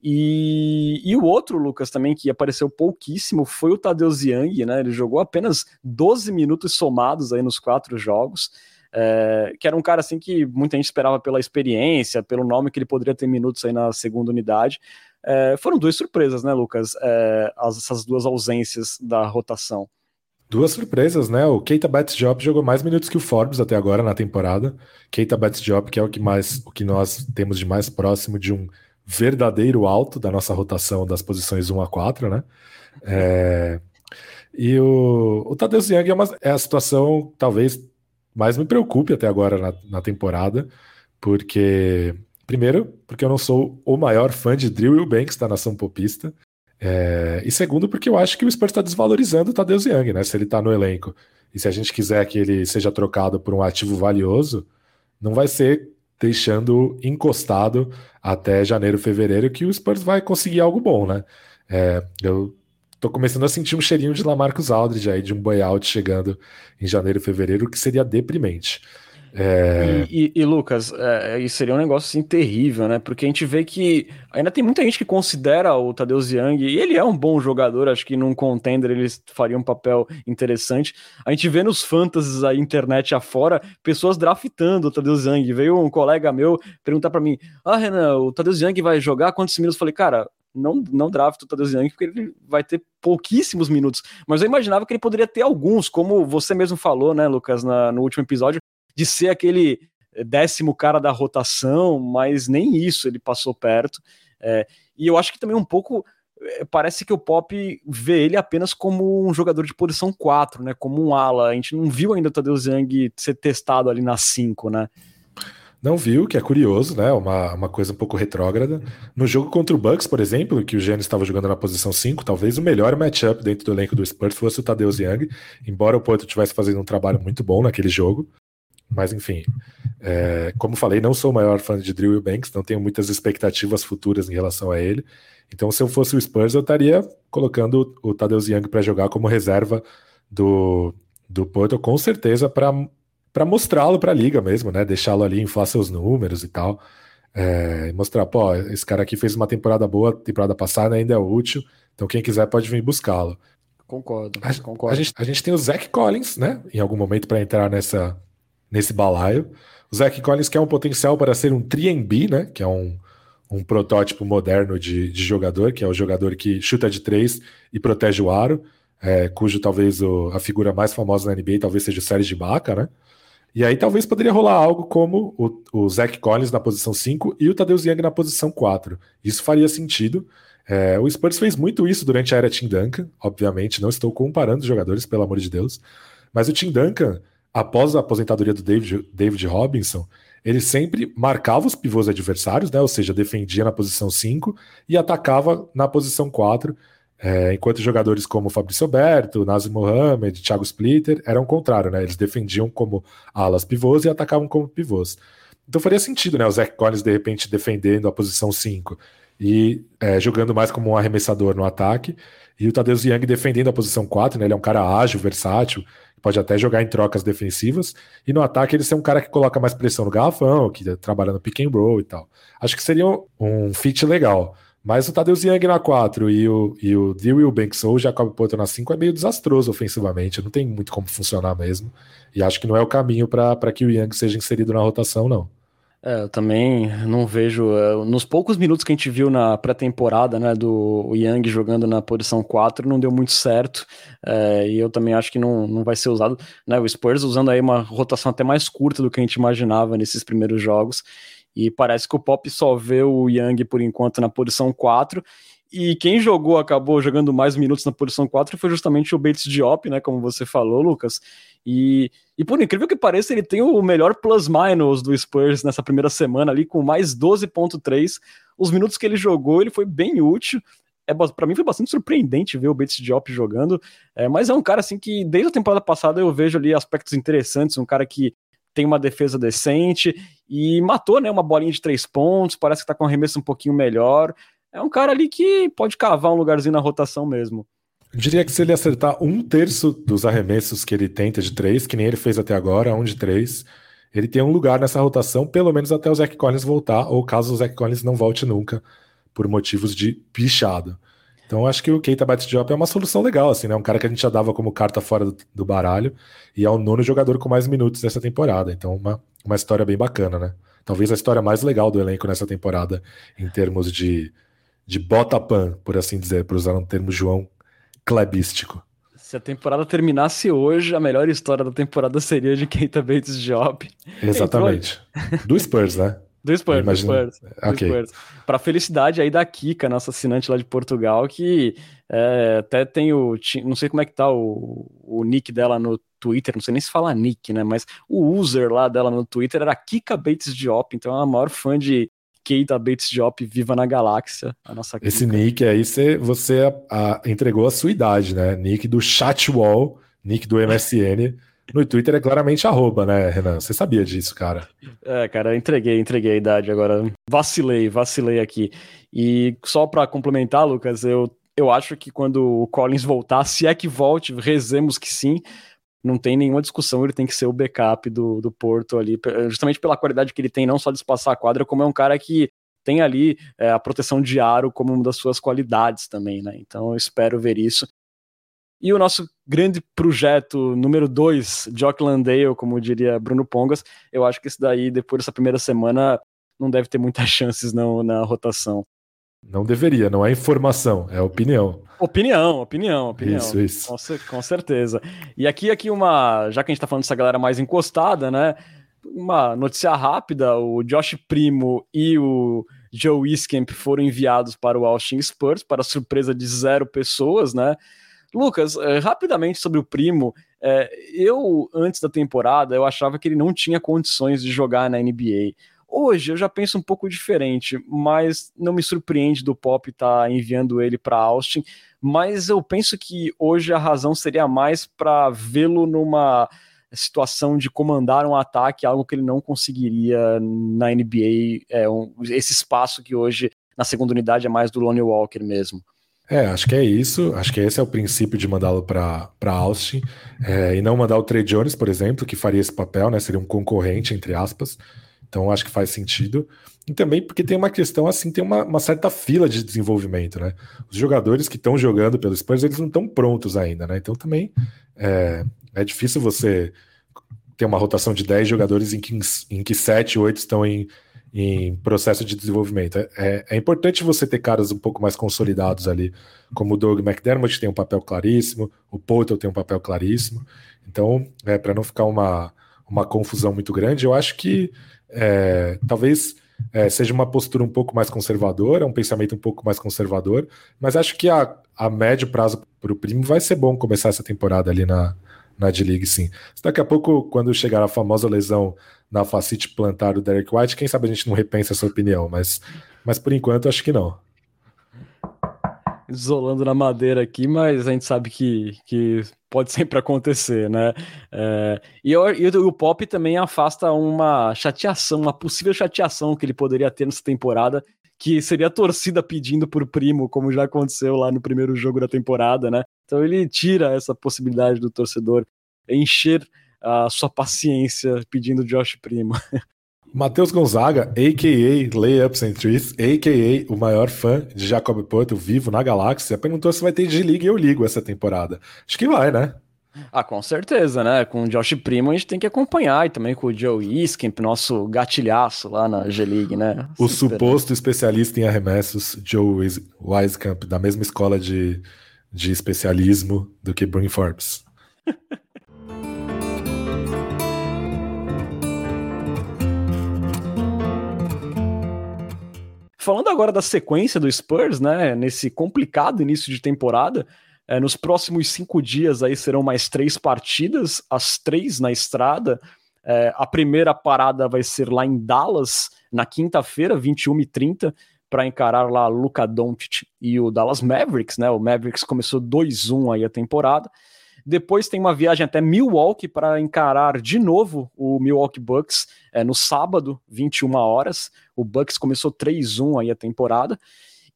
Speaker 1: E, e o outro, Lucas, também, que apareceu pouquíssimo, foi o Tadeu Ziang, né? Ele jogou apenas 12 minutos somados aí nos quatro jogos. É, que era um cara assim que muita gente esperava pela experiência, pelo nome que ele poderia ter minutos aí na segunda unidade. É, foram duas surpresas, né, Lucas? É, essas duas ausências da rotação.
Speaker 2: Duas surpresas, né? O Keita Job jogou mais minutos que o Forbes até agora na temporada. Keita Job, que é o que mais o que nós temos de mais próximo de um verdadeiro alto da nossa rotação das posições 1 a 4, né? É... E o, o Tadeu Young é, uma, é a situação talvez mais me preocupe até agora na, na temporada, porque primeiro, porque eu não sou o maior fã de Drill Banks da nação popista. É, e segundo, porque eu acho que o Spurs está desvalorizando o Tadeu Young, né? Se ele está no elenco e se a gente quiser que ele seja trocado por um ativo valioso, não vai ser deixando encostado até janeiro, fevereiro que o Spurs vai conseguir algo bom, né? É, eu tô começando a sentir um cheirinho de Lamarcus Aldridge aí, de um buyout chegando em janeiro, fevereiro, que seria deprimente.
Speaker 1: É... E, e, e, Lucas, é, isso seria um negócio assim terrível, né? Porque a gente vê que ainda tem muita gente que considera o Tadeu Young, e ele é um bom jogador, acho que num contender ele faria um papel interessante. A gente vê nos fantasies a internet afora pessoas draftando o Tadeu Young. Veio um colega meu perguntar para mim: Ah, Renan, o Tadeu Young vai jogar quantos minutos? Eu falei, cara, não, não draft o Tadeu Young porque ele vai ter pouquíssimos minutos. Mas eu imaginava que ele poderia ter alguns, como você mesmo falou, né, Lucas, na, no último episódio de ser aquele décimo cara da rotação, mas nem isso ele passou perto. É, e eu acho que também um pouco é, parece que o Pop vê ele apenas como um jogador de posição 4, né? Como um ala. A gente não viu ainda o Tadeu Zhang ser testado ali na 5, né?
Speaker 2: Não viu, que é curioso, né? Uma, uma coisa um pouco retrógrada. No jogo contra o Bucks, por exemplo, que o Giannis estava jogando na posição 5, talvez o melhor matchup dentro do elenco do Spurs fosse o Tadeu Young, embora o Porto estivesse fazendo um trabalho muito bom naquele jogo. Mas enfim, é, como falei, não sou o maior fã de Drew Banks, não tenho muitas expectativas futuras em relação a ele. Então, se eu fosse o Spurs, eu estaria colocando o Tadeu Young para jogar como reserva do, do Porto, com certeza, para mostrá-lo para a liga mesmo, né? Deixá-lo ali, inflar seus números e tal. É, mostrar, pô, esse cara aqui fez uma temporada boa, temporada passada ainda é útil, então quem quiser pode vir buscá-lo.
Speaker 1: Concordo,
Speaker 2: a,
Speaker 1: concordo.
Speaker 2: A gente, a gente tem o Zach Collins, né? Em algum momento para entrar nessa, nesse balaio. O Zach Collins quer um potencial para ser um 3B, né? Que é um, um protótipo moderno de, de, jogador, que é o jogador que chuta de três e protege o aro, é, cujo talvez o, a figura mais famosa na NBA talvez seja o Sérgio Ibaka, né? E aí talvez poderia rolar algo como o, o Zach Collins na posição 5 e o Tadeu Young na posição 4. Isso faria sentido. É, o Spurs fez muito isso durante a era Tim Duncan, obviamente, não estou comparando os jogadores, pelo amor de Deus, Mas o Tim Duncan, após a aposentadoria do David, David Robinson, ele sempre marcava os pivôs adversários, né? Ou seja, defendia na posição 5 e atacava na posição 4, é, enquanto jogadores como Fabrício Alberto, Nazim Mohamed, Thiago Splitter eram o contrário, né? Eles defendiam como alas pivôs e atacavam como pivôs. Então faria sentido, né? O Zach Collins, de repente, defendendo a posição 5 e é, jogando mais como um arremessador no ataque, e o Tadeusz Young defendendo a posição 4, né? Ele é um cara ágil, versátil, pode até jogar em trocas defensivas, e no ataque ele ser um cara que coloca mais pressão no garrafão, que trabalha no pick and roll e tal. Acho que seria um, um fit legal. Mas o Tadeusz Young na 4 e o, e o Dewey Banks ou o Jacob Porto na 5 é meio desastroso ofensivamente, não tem muito como funcionar mesmo. E acho que não é o caminho para que o Young seja inserido na rotação, não.
Speaker 1: É, eu também não vejo. É, nos poucos minutos que a gente viu na pré-temporada, né, do Young jogando na posição 4, não deu muito certo. É, e eu também acho que não, não vai ser usado. Né, o Spurs usando aí uma rotação até mais curta do que a gente imaginava nesses primeiros jogos. E parece que o Pop só vê o Young por enquanto na posição 4 e quem jogou, acabou jogando mais minutos na posição 4 foi justamente o Bates Diop, né? Como você falou, Lucas. E, e por incrível que pareça, ele tem o melhor plus-minus do Spurs nessa primeira semana ali, com mais 12,3. Os minutos que ele jogou, ele foi bem útil. É, para mim foi bastante surpreendente ver o Bates Diop jogando, é, mas é um cara assim que desde a temporada passada eu vejo ali aspectos interessantes, um cara que tem uma defesa decente e matou né, uma bolinha de três pontos, parece que está com um arremesso um pouquinho melhor é um cara ali que pode cavar um lugarzinho na rotação mesmo.
Speaker 2: Eu diria que se ele acertar um terço dos arremessos que ele tenta de três, que nem ele fez até agora, um de três, ele tem um lugar nessa rotação, pelo menos até o Zach Collins voltar, ou caso o Zach Collins não volte nunca, por motivos de pichado. Então acho que o Keita Batdiop é uma solução legal, assim, né? Um cara que a gente já dava como carta fora do, do baralho, e é o nono jogador com mais minutos dessa temporada. Então, uma, uma história bem bacana, né? Talvez a história mais legal do elenco nessa temporada, em termos de de botapan, por assim dizer, por usar um termo João clebístico.
Speaker 1: Se a temporada terminasse hoje, a melhor história da temporada seria de Keita Bates Job.
Speaker 2: Exatamente. do Spurs, né?
Speaker 1: Do Spurs, do Spurs. Okay. Spurs. Para felicidade aí da Kika, nossa assinante lá de Portugal, que é, até tem o. Não sei como é que tá o, o nick dela no Twitter, não sei nem se fala nick, né? Mas o user lá dela no Twitter era Kika Bates Diop, então é a maior fã de Keita Bates Diop viva na galáxia. A nossa
Speaker 2: Esse nick aí cê, você a, a, entregou a sua idade, né? Nick do Chatwall, nick do MSN. No Twitter é claramente arroba, né, Renan? Você sabia disso, cara?
Speaker 1: É, cara, entreguei, entreguei a idade agora. Vacilei, vacilei aqui. E só para complementar, Lucas, eu, eu acho que quando o Collins voltar, se é que volte, rezemos que sim, não tem nenhuma discussão, ele tem que ser o backup do, do Porto ali, justamente pela qualidade que ele tem, não só de espaçar a quadra, como é um cara que tem ali é, a proteção de aro como uma das suas qualidades também, né? Então eu espero ver isso. E o nosso grande projeto número 2, Jock Landale, como diria Bruno Pongas, eu acho que isso daí, depois dessa primeira semana, não deve ter muitas chances não, na rotação.
Speaker 2: Não deveria, não é informação, é opinião.
Speaker 1: Opinião, opinião, opinião.
Speaker 2: Isso, isso.
Speaker 1: Com, com, certeza. E aqui, aqui uma, já que a gente tá falando dessa galera mais encostada, né? Uma notícia rápida: o Josh Primo e o Joe Iskemp foram enviados para o Austin Spurs, para surpresa de zero pessoas, né? Lucas, eh, rapidamente sobre o Primo, eh, eu, antes da temporada, eu achava que ele não tinha condições de jogar na NBA. Hoje eu já penso um pouco diferente, mas não me surpreende do Pop estar tá enviando ele para Austin. Mas eu penso que hoje a razão seria mais para vê-lo numa situação de comandar um ataque, algo que ele não conseguiria na NBA, é um, esse espaço que hoje na segunda unidade é mais do Lonnie Walker mesmo.
Speaker 2: É, acho que é isso. Acho que esse é o princípio de mandá-lo para Austin é, e não mandar o Trey Jones, por exemplo, que faria esse papel, né? Seria um concorrente, entre aspas. Então acho que faz sentido. E também porque tem uma questão assim, tem uma, uma certa fila de desenvolvimento, né? Os jogadores que estão jogando pelo Spurs, eles não estão prontos ainda, né? Então também é, é difícil você ter uma rotação de 10 jogadores em que, em que 7, 8 estão em, em processo de desenvolvimento. É, é, é, importante você ter caras um pouco mais consolidados ali, como o Doug McDermott tem um papel claríssimo, o Potter tem um papel claríssimo. Então, é, para não ficar uma, uma confusão muito grande, eu acho que é, talvez é, seja uma postura um pouco mais conservadora, um pensamento um pouco mais conservador, mas acho que a, a médio prazo para o Primo vai ser bom começar essa temporada ali na, na D-League, sim. Daqui a pouco, quando chegar a famosa lesão na facite plantar do Derek White, quem sabe a gente não repensa essa opinião, mas, mas por enquanto acho que não.
Speaker 1: Isolando na madeira aqui, mas a gente sabe que, que pode sempre acontecer, né? É, e, o, e o Pop também afasta uma chateação, uma possível chateação que ele poderia ter nessa temporada, que seria a torcida pedindo por primo, como já aconteceu lá no primeiro jogo da temporada, né? Então ele tira essa possibilidade do torcedor encher a sua paciência pedindo Josh Primo.
Speaker 2: Matheus Gonzaga, a.k.a. Layups and Trees, a.k.a. o maior fã de Jacob Porto vivo na galáxia, perguntou se vai ter G-League e eu ligo essa temporada. Acho que vai, né?
Speaker 1: Ah, com certeza, né? Com o Josh Primo a gente tem que acompanhar e também com o Joe Iskemp, nosso gatilhaço lá na G-League, né?
Speaker 2: O suposto especialista em arremessos, Joe Wisekamp, da mesma escola de, de especialismo do que Bryn Forbes.
Speaker 1: Falando agora da sequência do Spurs, né? Nesse complicado início de temporada, é, nos próximos cinco dias aí serão mais três partidas, as três na estrada. É, a primeira parada vai ser lá em Dallas, na quinta-feira, 21h30, para encarar lá Luca Doncic e o Dallas Mavericks, né? O Mavericks começou 2-1 aí a temporada. Depois tem uma viagem até Milwaukee para encarar de novo o Milwaukee Bucks é, no sábado, 21 horas. O Bucks começou 3-1 aí a temporada.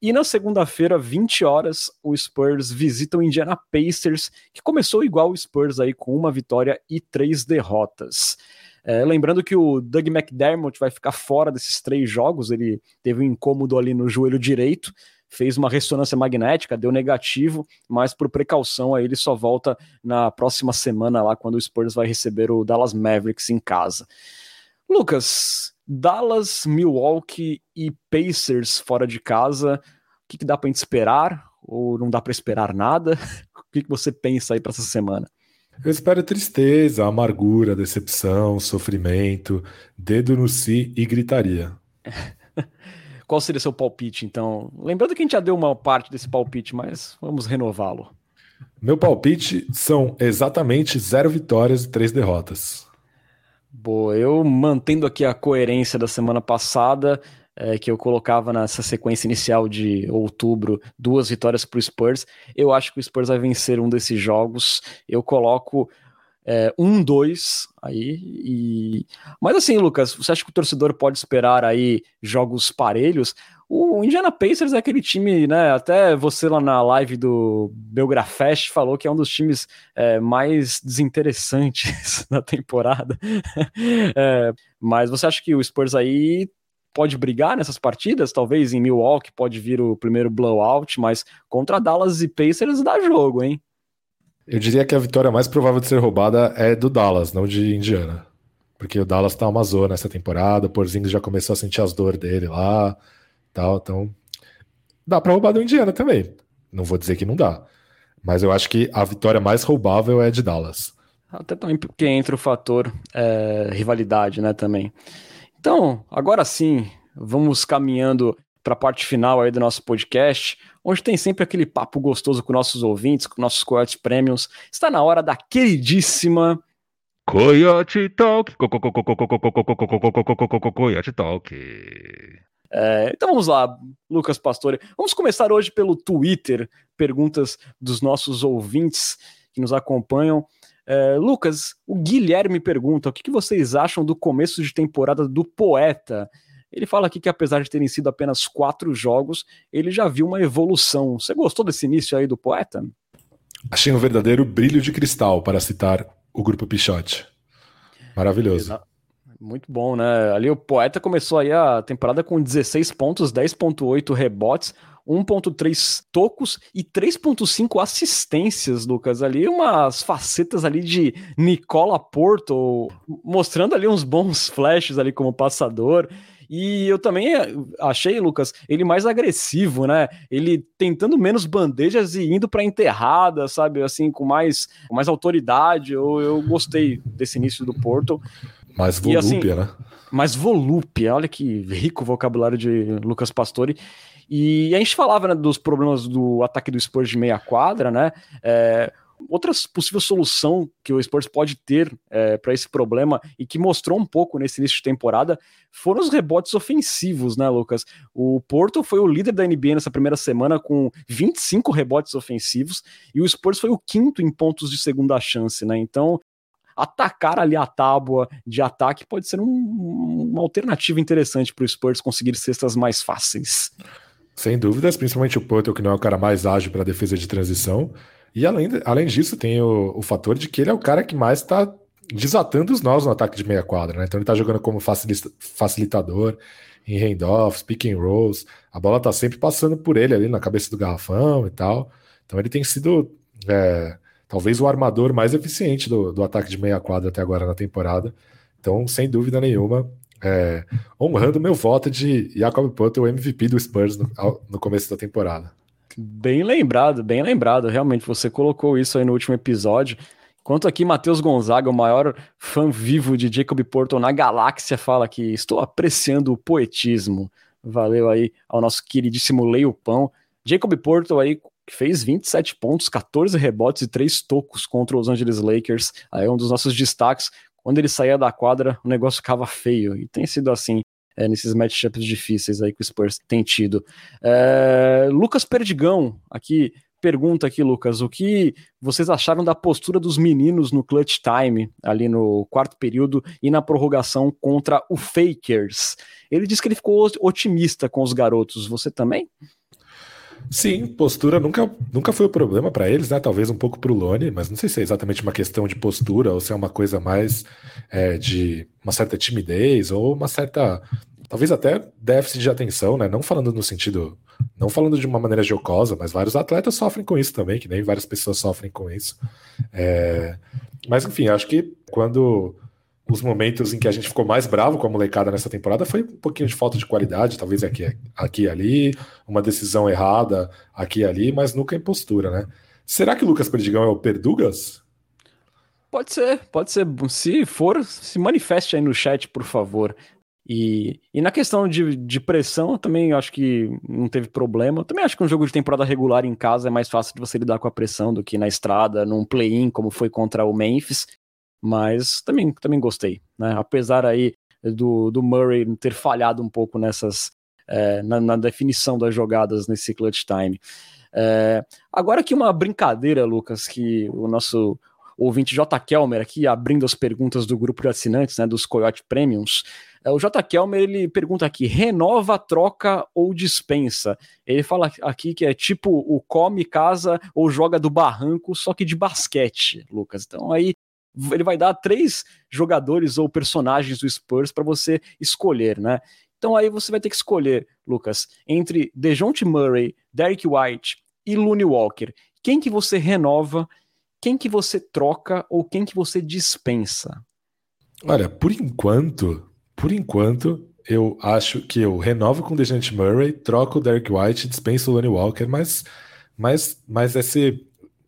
Speaker 1: E na segunda-feira, 20 horas, o Spurs visita o Indiana Pacers, que começou igual o Spurs aí com uma vitória e três derrotas. É, lembrando que o Doug McDermott vai ficar fora desses três jogos, ele teve um incômodo ali no joelho direito, fez uma ressonância magnética, deu negativo, mas por precaução aí ele só volta na próxima semana lá quando o Spurs vai receber o Dallas Mavericks em casa. Lucas, Dallas, Milwaukee e Pacers fora de casa, o que, que dá para gente esperar? Ou não dá para esperar nada? O que, que você pensa aí para essa semana?
Speaker 2: Eu espero tristeza, amargura, decepção, sofrimento, dedo no si e gritaria.
Speaker 1: Qual seria seu palpite, então? Lembrando que a gente já deu uma parte desse palpite, mas vamos renová-lo.
Speaker 2: Meu palpite são exatamente zero vitórias e três derrotas.
Speaker 1: Boa, eu mantendo aqui a coerência da semana passada, é, que eu colocava nessa sequência inicial de outubro, duas vitórias para o Spurs. Eu acho que o Spurs vai vencer um desses jogos. Eu coloco é, um, dois aí. E... Mas assim, Lucas, você acha que o torcedor pode esperar aí jogos parelhos? O Indiana Pacers é aquele time, né? Até você lá na live do Belgrafest falou que é um dos times é, mais desinteressantes da temporada. é, mas você acha que o Spurs aí pode brigar nessas partidas? Talvez em Milwaukee pode vir o primeiro blowout, mas contra Dallas e Pacers dá jogo, hein?
Speaker 2: Eu diria que a vitória mais provável de ser roubada é do Dallas, não de Indiana. Porque o Dallas tá uma zona essa temporada, o Porzingis já começou a sentir as dores dele lá, tal, então dá para roubar do Indiana também. Não vou dizer que não dá, mas eu acho que a vitória mais roubável é de Dallas.
Speaker 1: Até também porque entra o fator é, rivalidade, né, também. Então, agora sim, vamos caminhando para a parte final aí do nosso podcast, onde tem sempre aquele papo gostoso com nossos ouvintes, com nossos coyotes premiums. Está na hora da queridíssima
Speaker 3: Coyote Talk. Coyote Talk.
Speaker 1: É, então vamos lá, Lucas Pastore. Vamos começar hoje pelo Twitter, perguntas dos nossos ouvintes que nos acompanham. É, Lucas, o Guilherme pergunta: o que, que vocês acham do começo de temporada do Poeta? Ele fala aqui que apesar de terem sido apenas quatro jogos, ele já viu uma evolução. Você gostou desse início aí do poeta?
Speaker 2: Achei um verdadeiro brilho de cristal, para citar o grupo Pichote. Maravilhoso.
Speaker 1: Muito bom, né? Ali o poeta começou aí a temporada com 16 pontos, 10.8 rebotes, 1.3 tocos e 3.5 assistências, Lucas. Ali umas facetas ali de Nicola Porto, mostrando ali uns bons flashes ali como passador. E eu também achei, Lucas, ele mais agressivo, né? Ele tentando menos bandejas e indo para enterrada, sabe? Assim, com mais, com mais autoridade. Eu, eu gostei desse início do Porto.
Speaker 2: Mais volúpia, assim, né?
Speaker 1: Mais volúpia. Olha que rico vocabulário de Lucas Pastore. E a gente falava né, dos problemas do ataque do Spurs de meia quadra, né? É, outra possível solução que o Spurs pode ter é, para esse problema e que mostrou um pouco nesse início de temporada foram os rebotes ofensivos, né, Lucas? O Porto foi o líder da NBA nessa primeira semana com 25 rebotes ofensivos e o Spurs foi o quinto em pontos de segunda chance, né? Então, atacar ali a tábua de ataque pode ser um, uma alternativa interessante para o Spurs conseguir cestas mais fáceis.
Speaker 2: Sem dúvidas, principalmente o Porto, que não é o cara mais ágil para defesa de transição. E além, além disso, tem o, o fator de que ele é o cara que mais está desatando os nós no ataque de meia quadra, né? Então ele está jogando como facilitador em handoffs, pick and rolls. A bola está sempre passando por ele ali na cabeça do garrafão e tal. Então ele tem sido é, talvez o armador mais eficiente do, do ataque de meia quadra até agora na temporada. Então, sem dúvida nenhuma, é, honrando meu voto de Jacob Potter, o MVP do Spurs no, no, começo da temporada.
Speaker 1: Bem lembrado, bem lembrado. Realmente, você colocou isso aí no último episódio. Enquanto aqui, Matheus Gonzaga, o maior fã vivo de Jacob Porto na galáxia, fala que estou apreciando o poetismo. Valeu aí ao nosso queridíssimo Leio Pão. Jacob Porto aí fez 27 pontos, 14 rebotes e 3 tocos contra os Angeles Lakers. Aí é um dos nossos destaques quando ele saía da quadra, o negócio ficava feio. E tem sido assim é, nesses matchups difíceis aí que o Spurs tem tido. É, Lucas Perdigão, aqui, pergunta aqui, Lucas, o que vocês acharam da postura dos meninos no clutch time, ali no quarto período e na prorrogação contra o Fakers? Ele disse que ele ficou otimista com os garotos, você também?
Speaker 2: Sim, postura nunca, nunca foi o problema para eles, né? Talvez um pouco para o Lone, mas não sei se é exatamente uma questão de postura ou se é uma coisa mais é, de uma certa timidez ou uma certa, talvez até déficit de atenção, né? Não falando no sentido, não falando de uma maneira jocosa, mas vários atletas sofrem com isso também, que nem várias pessoas sofrem com isso. É, mas enfim, acho que quando os momentos em que a gente ficou mais bravo com a molecada nessa temporada foi um pouquinho de falta de qualidade, talvez aqui, aqui ali, uma decisão errada aqui e ali, mas nunca em postura, né? Será que o Lucas Perdigão é o Perdugas?
Speaker 1: Pode ser, pode ser. Se for, se manifeste aí no chat, por favor. E, e na questão de, de pressão, também acho que não teve problema. Eu também acho que um jogo de temporada regular em casa é mais fácil de você lidar com a pressão do que na estrada, num play-in, como foi contra o Memphis mas também, também gostei, né? Apesar aí do, do Murray ter falhado um pouco nessas é, na, na, definição das jogadas nesse clutch time. É, agora aqui uma brincadeira, Lucas, que o nosso ouvinte J. Kelmer aqui, abrindo as perguntas do grupo de assinantes, né, dos Coyote Premiums, é, o J. Kelmer, ele pergunta aqui, renova, troca ou dispensa? Ele fala aqui que é tipo o come, casa ou joga do barranco, só que de basquete, Lucas. Então aí ele vai dar três jogadores ou personagens do Spurs para você escolher, né? Então aí você vai ter que escolher, Lucas, entre DeJounte Murray, Derek White e Looney Walker. Quem que você renova, quem que você troca ou quem que você dispensa?
Speaker 2: Olha, por enquanto, por enquanto, eu acho que eu renovo com o DeJounte Murray, troco o Derek White, dispenso o Looney Walker, mas, mas, mas esse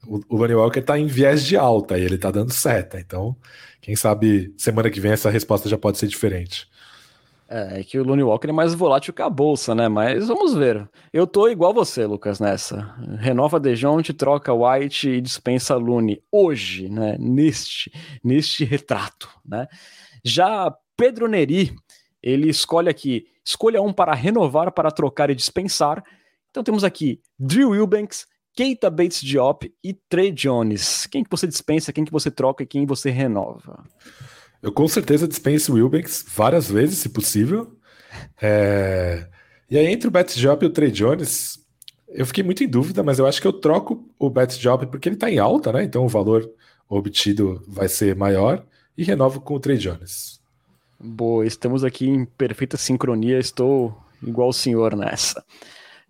Speaker 2: o, Lonnie Walker tá em viés de alta e ele tá dando seta. Então, quem sabe semana que vem essa resposta já pode ser diferente.
Speaker 1: É, é que o Looney Walker é mais volátil que a bolsa, né? Mas vamos ver. Eu tô igual você, Lucas, nessa. Renova Dejonte, troca White e dispensa Looney hoje, né? Neste, neste retrato, né? Já Pedro Neri, ele escolhe aqui, escolha um para renovar, para trocar e dispensar. Então temos aqui Drew Eubanks, Keita Bates Diop e Trey Jones. Quem que você dispensa, quem que você troca e quem você renova?
Speaker 2: Eu com certeza dispenso o Wilbanks várias vezes, se possível. É... E aí, entre o Bates Diop e o Trey Jones, eu fiquei muito em dúvida, mas eu acho que eu troco o Bates Diop porque ele está em alta, né? Então o valor obtido vai ser maior e renovo com o Trey Jones.
Speaker 1: Boa, estamos aqui em perfeita sincronia, estou igual o senhor nessa.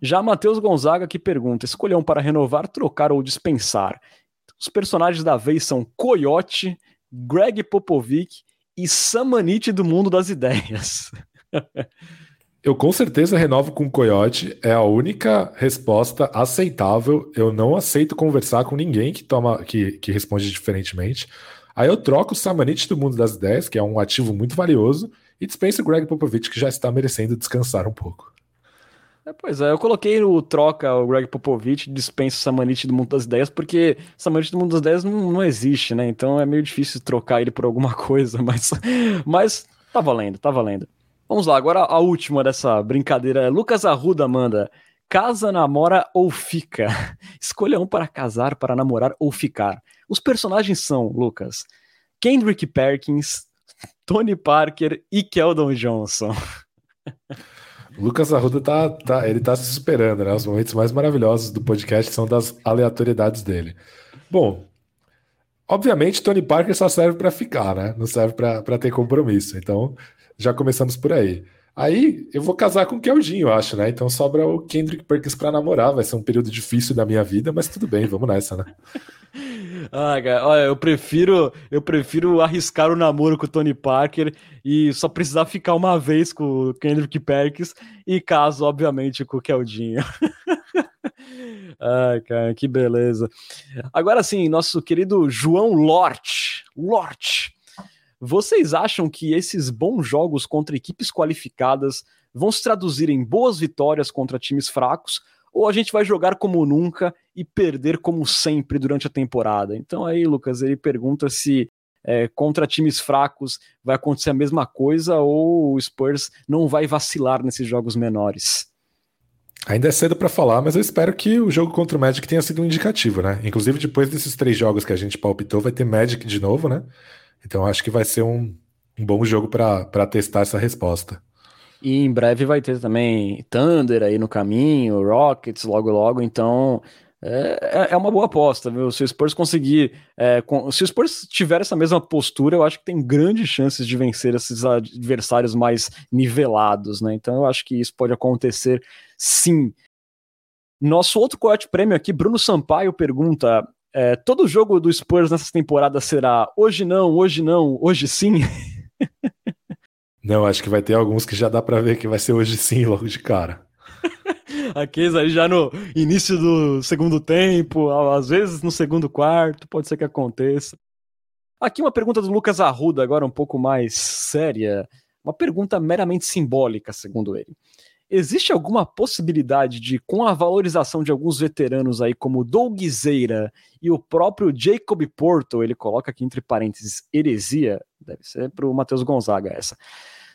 Speaker 1: Já Matheus Gonzaga que pergunta: escolham para renovar, trocar ou dispensar. Os personagens da vez são Coyote, Greg Popovic e Samanite do mundo das ideias.
Speaker 2: Eu com certeza renovo com o Coyote, é a única resposta aceitável. Eu não aceito conversar com ninguém que toma que, que responde diferentemente. Aí eu troco o Samanite do mundo das ideias, que é um ativo muito valioso, e dispenso o Greg Popovich, que já está merecendo descansar um pouco.
Speaker 1: É, pois é, eu coloquei no troca o Greg Popovich, dispensa o Samanit do Mundo das Ideias, porque Samanit do Mundo das Ideias não, não existe, né? Então é meio difícil trocar ele por alguma coisa, mas, mas tá valendo, tá valendo. Vamos lá, agora a última dessa brincadeira é Lucas Arruda manda. Casa, namora ou fica? Escolha um para casar, para namorar ou ficar. Os personagens são, Lucas, Kendrick Perkins, Tony Parker e Keldon Johnson.
Speaker 2: Lucas Arruda tá, tá, ele tá se superando, né? Os momentos mais maravilhosos do podcast são das aleatoriedades dele. Bom, obviamente Tony Parker só serve para ficar, né? Não serve para ter compromisso. Então, já começamos por aí. Aí eu vou casar com o Keldinho, eu acho, né? Então sobra o Kendrick Perkins para namorar. Vai ser um período difícil da minha vida, mas tudo bem, vamos nessa, né?
Speaker 1: Ah, cara, olha, eu prefiro, eu prefiro arriscar o namoro com o Tony Parker e só precisar ficar uma vez com o Kendrick Perkins e caso, obviamente, com o Keldinho. Ai, cara, que beleza. Agora sim, nosso querido João Lort. Lort. Vocês acham que esses bons jogos contra equipes qualificadas vão se traduzir em boas vitórias contra times fracos? ou a gente vai jogar como nunca e perder como sempre durante a temporada. Então aí, Lucas, ele pergunta se é, contra times fracos vai acontecer a mesma coisa ou o Spurs não vai vacilar nesses jogos menores.
Speaker 2: Ainda é cedo para falar, mas eu espero que o jogo contra o Magic tenha sido um indicativo, né? Inclusive, depois desses três jogos que a gente palpitou, vai ter Magic de novo, né? Então acho que vai ser um, um bom jogo para testar essa resposta.
Speaker 1: E em breve vai ter também Thunder aí no caminho, Rockets logo logo, então é, é, é uma boa aposta, viu? Se o Spurs conseguir, é, com, se o Spurs tiver essa mesma postura, eu acho que tem grandes chances de vencer esses adversários mais nivelados, né? Então eu acho que isso pode acontecer sim. Nosso outro coiote prêmio aqui, Bruno Sampaio pergunta: é, todo jogo do Spurs nessa temporada será hoje não, hoje não, hoje sim?
Speaker 2: Não, acho que vai ter alguns que já dá para ver que vai ser hoje sim, logo de cara.
Speaker 1: Aqueles aí já no início do segundo tempo, às vezes no segundo quarto, pode ser que aconteça. Aqui uma pergunta do Lucas Arruda, agora um pouco mais séria. Uma pergunta meramente simbólica, segundo ele. Existe alguma possibilidade de, com a valorização de alguns veteranos aí, como Doug Zeira e o próprio Jacob Porto, ele coloca aqui entre parênteses heresia, deve ser para o Matheus Gonzaga essa.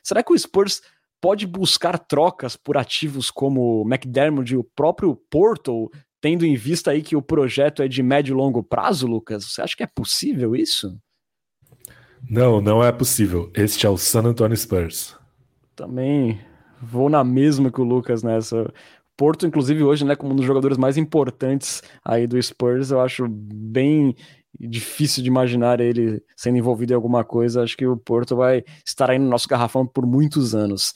Speaker 1: Será que o Spurs pode buscar trocas por ativos como McDermott e o próprio Porto, tendo em vista aí que o projeto é de médio e longo prazo, Lucas? Você acha que é possível isso?
Speaker 2: Não, não é possível. Este é o San Antonio Spurs.
Speaker 1: Também vou na mesma que o Lucas nessa. Porto, inclusive, hoje, né, como um dos jogadores mais importantes aí do Spurs, eu acho bem difícil de imaginar ele sendo envolvido em alguma coisa. Acho que o Porto vai estar aí no nosso garrafão por muitos anos.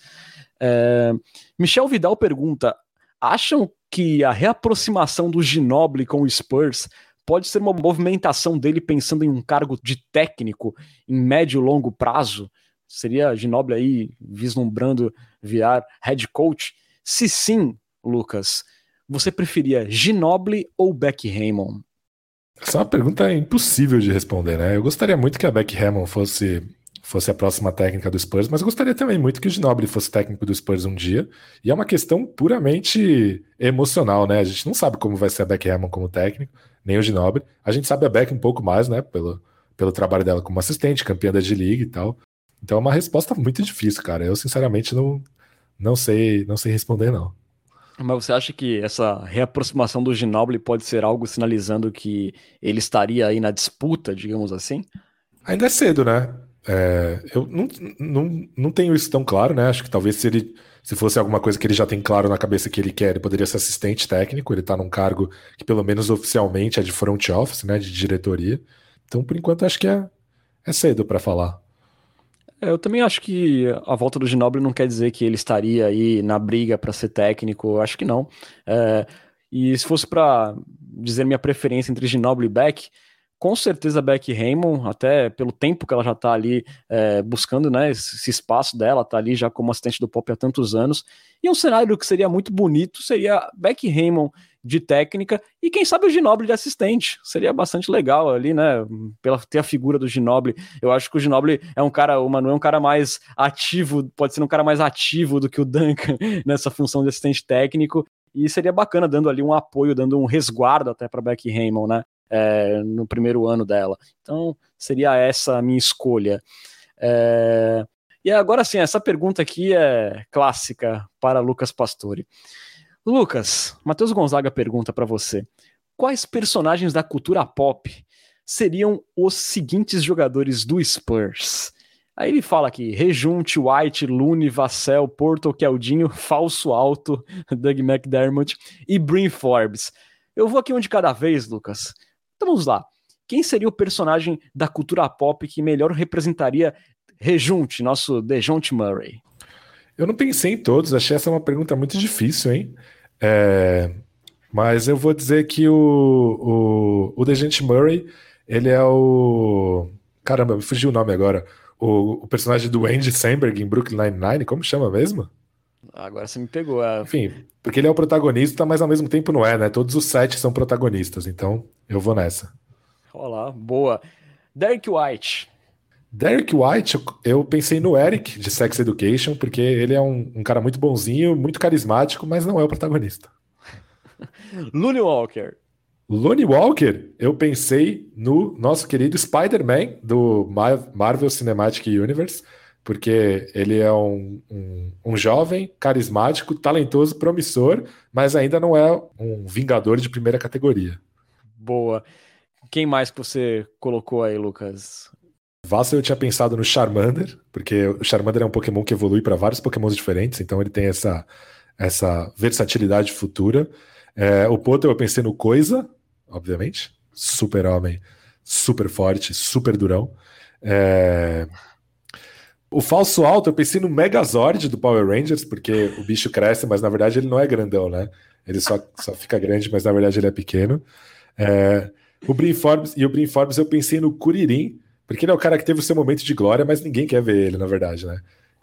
Speaker 1: É... Michel Vidal pergunta: acham que a reaproximação do Ginoble com o Spurs pode ser uma movimentação dele pensando em um cargo de técnico em médio e longo prazo? Seria Ginoble aí vislumbrando virar head coach? Se sim, Lucas, você preferia Ginoble ou Beck Raymond?
Speaker 2: Essa é uma pergunta impossível de responder, né? Eu gostaria muito que a Beck Hammond fosse, fosse a próxima técnica do Spurs, mas gostaria também muito que o Ginobili fosse técnico do Spurs um dia. E é uma questão puramente emocional, né? A gente não sabe como vai ser a Beck Hammond como técnico, nem o Ginobili. A gente sabe a Beck um pouco mais, né? Pelo, pelo trabalho dela como assistente, campeã da G-League e tal. Então é uma resposta muito difícil, cara. Eu, sinceramente, não, não sei, não sei responder, não.
Speaker 1: Mas você acha que essa reaproximação do Ginobili pode ser algo sinalizando que ele estaria aí na disputa, digamos assim?
Speaker 2: Ainda é cedo, né? É, eu não, não, não tenho isso tão claro, né? Acho que talvez se ele se fosse alguma coisa que ele já tem claro na cabeça que ele quer, ele poderia ser assistente técnico, ele tá num cargo que pelo menos oficialmente é de front office, né? De diretoria. Então, por enquanto, acho que é, é cedo para falar.
Speaker 1: É, eu também acho que a volta do Ginobili não quer dizer que ele estaria aí na briga para ser técnico, acho que não. É, e se fosse para dizer minha preferência entre Ginobili e Beck, com certeza Beck Raymond, até pelo tempo que ela já está ali é, buscando né, esse espaço dela, está ali já como assistente do Pop há tantos anos. E um cenário que seria muito bonito seria Beck Raymond de técnica e quem sabe o Ginoble de assistente. Seria bastante legal ali, né? Pela ter a figura do Ginoble. Eu acho que o Ginoble é um cara, o Manu é um cara mais ativo, pode ser um cara mais ativo do que o Duncan nessa função de assistente técnico. E seria bacana dando ali um apoio, dando um resguardo até para Becky Raymond, né? É, no primeiro ano dela. Então, seria essa a minha escolha. É... E agora sim, essa pergunta aqui é clássica para Lucas Pastore. Lucas, Matheus Gonzaga pergunta para você: quais personagens da cultura pop seriam os seguintes jogadores do Spurs? Aí ele fala aqui: Rejunte, White, Looney, Vassell, Porto, Keldinho, Falso Alto, Doug McDermott e Brin Forbes. Eu vou aqui um de cada vez, Lucas. Então vamos lá. Quem seria o personagem da cultura pop que melhor representaria Rejunte, nosso Dejounte Murray?
Speaker 2: Eu não pensei em todos, achei essa uma pergunta muito difícil, hein? É, mas eu vou dizer que o, o, o Dejante Murray, ele é o. Caramba, me fugiu o nome agora. O, o personagem do Andy Samberg em Brooklyn Nine-Nine, como chama mesmo?
Speaker 1: Agora você me pegou. É...
Speaker 2: Enfim, porque ele é o protagonista, mas ao mesmo tempo não é, né? Todos os sete são protagonistas, então eu vou nessa.
Speaker 1: Olá, boa. Derek White.
Speaker 2: Derek White, eu pensei no Eric de Sex Education, porque ele é um, um cara muito bonzinho, muito carismático, mas não é o protagonista.
Speaker 1: Looney Walker.
Speaker 2: Looney Walker, eu pensei no nosso querido Spider-Man do Marvel Cinematic Universe, porque ele é um, um, um, jovem, carismático, talentoso, promissor, mas ainda não é um vingador de primeira categoria.
Speaker 1: Boa. Quem mais que você colocou aí, Lucas?
Speaker 2: Vassal eu tinha pensado no Charmander, porque o Charmander é um Pokémon que evolui para vários Pokémons diferentes, então ele tem essa, essa versatilidade futura. É, o Poto eu pensei no Coisa, obviamente, super homem, super forte, super durão. É... O falso alto eu pensei no Megazord do Power Rangers, porque o bicho cresce, mas na verdade ele não é grandão, né? Ele só, só fica grande, mas na verdade ele é pequeno. É... O Brin Forbes, e o Brin Forbes eu pensei no Kuririn, porque ele é o cara que teve o seu momento de glória, mas ninguém quer ver ele, na verdade, né?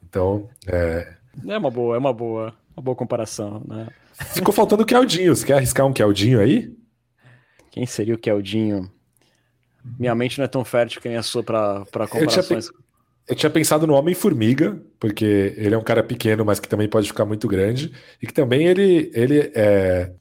Speaker 2: Então, é...
Speaker 1: É uma boa, é uma boa, uma boa comparação, né?
Speaker 2: Ficou faltando o Keldinho. Você quer arriscar um Keldinho aí?
Speaker 1: Quem seria o Keldinho? Minha mente não é tão fértil que nem a sua para comparações.
Speaker 2: Eu tinha, eu tinha pensado no Homem-Formiga, porque ele é um cara pequeno, mas que também pode ficar muito grande. E que também ele, ele é.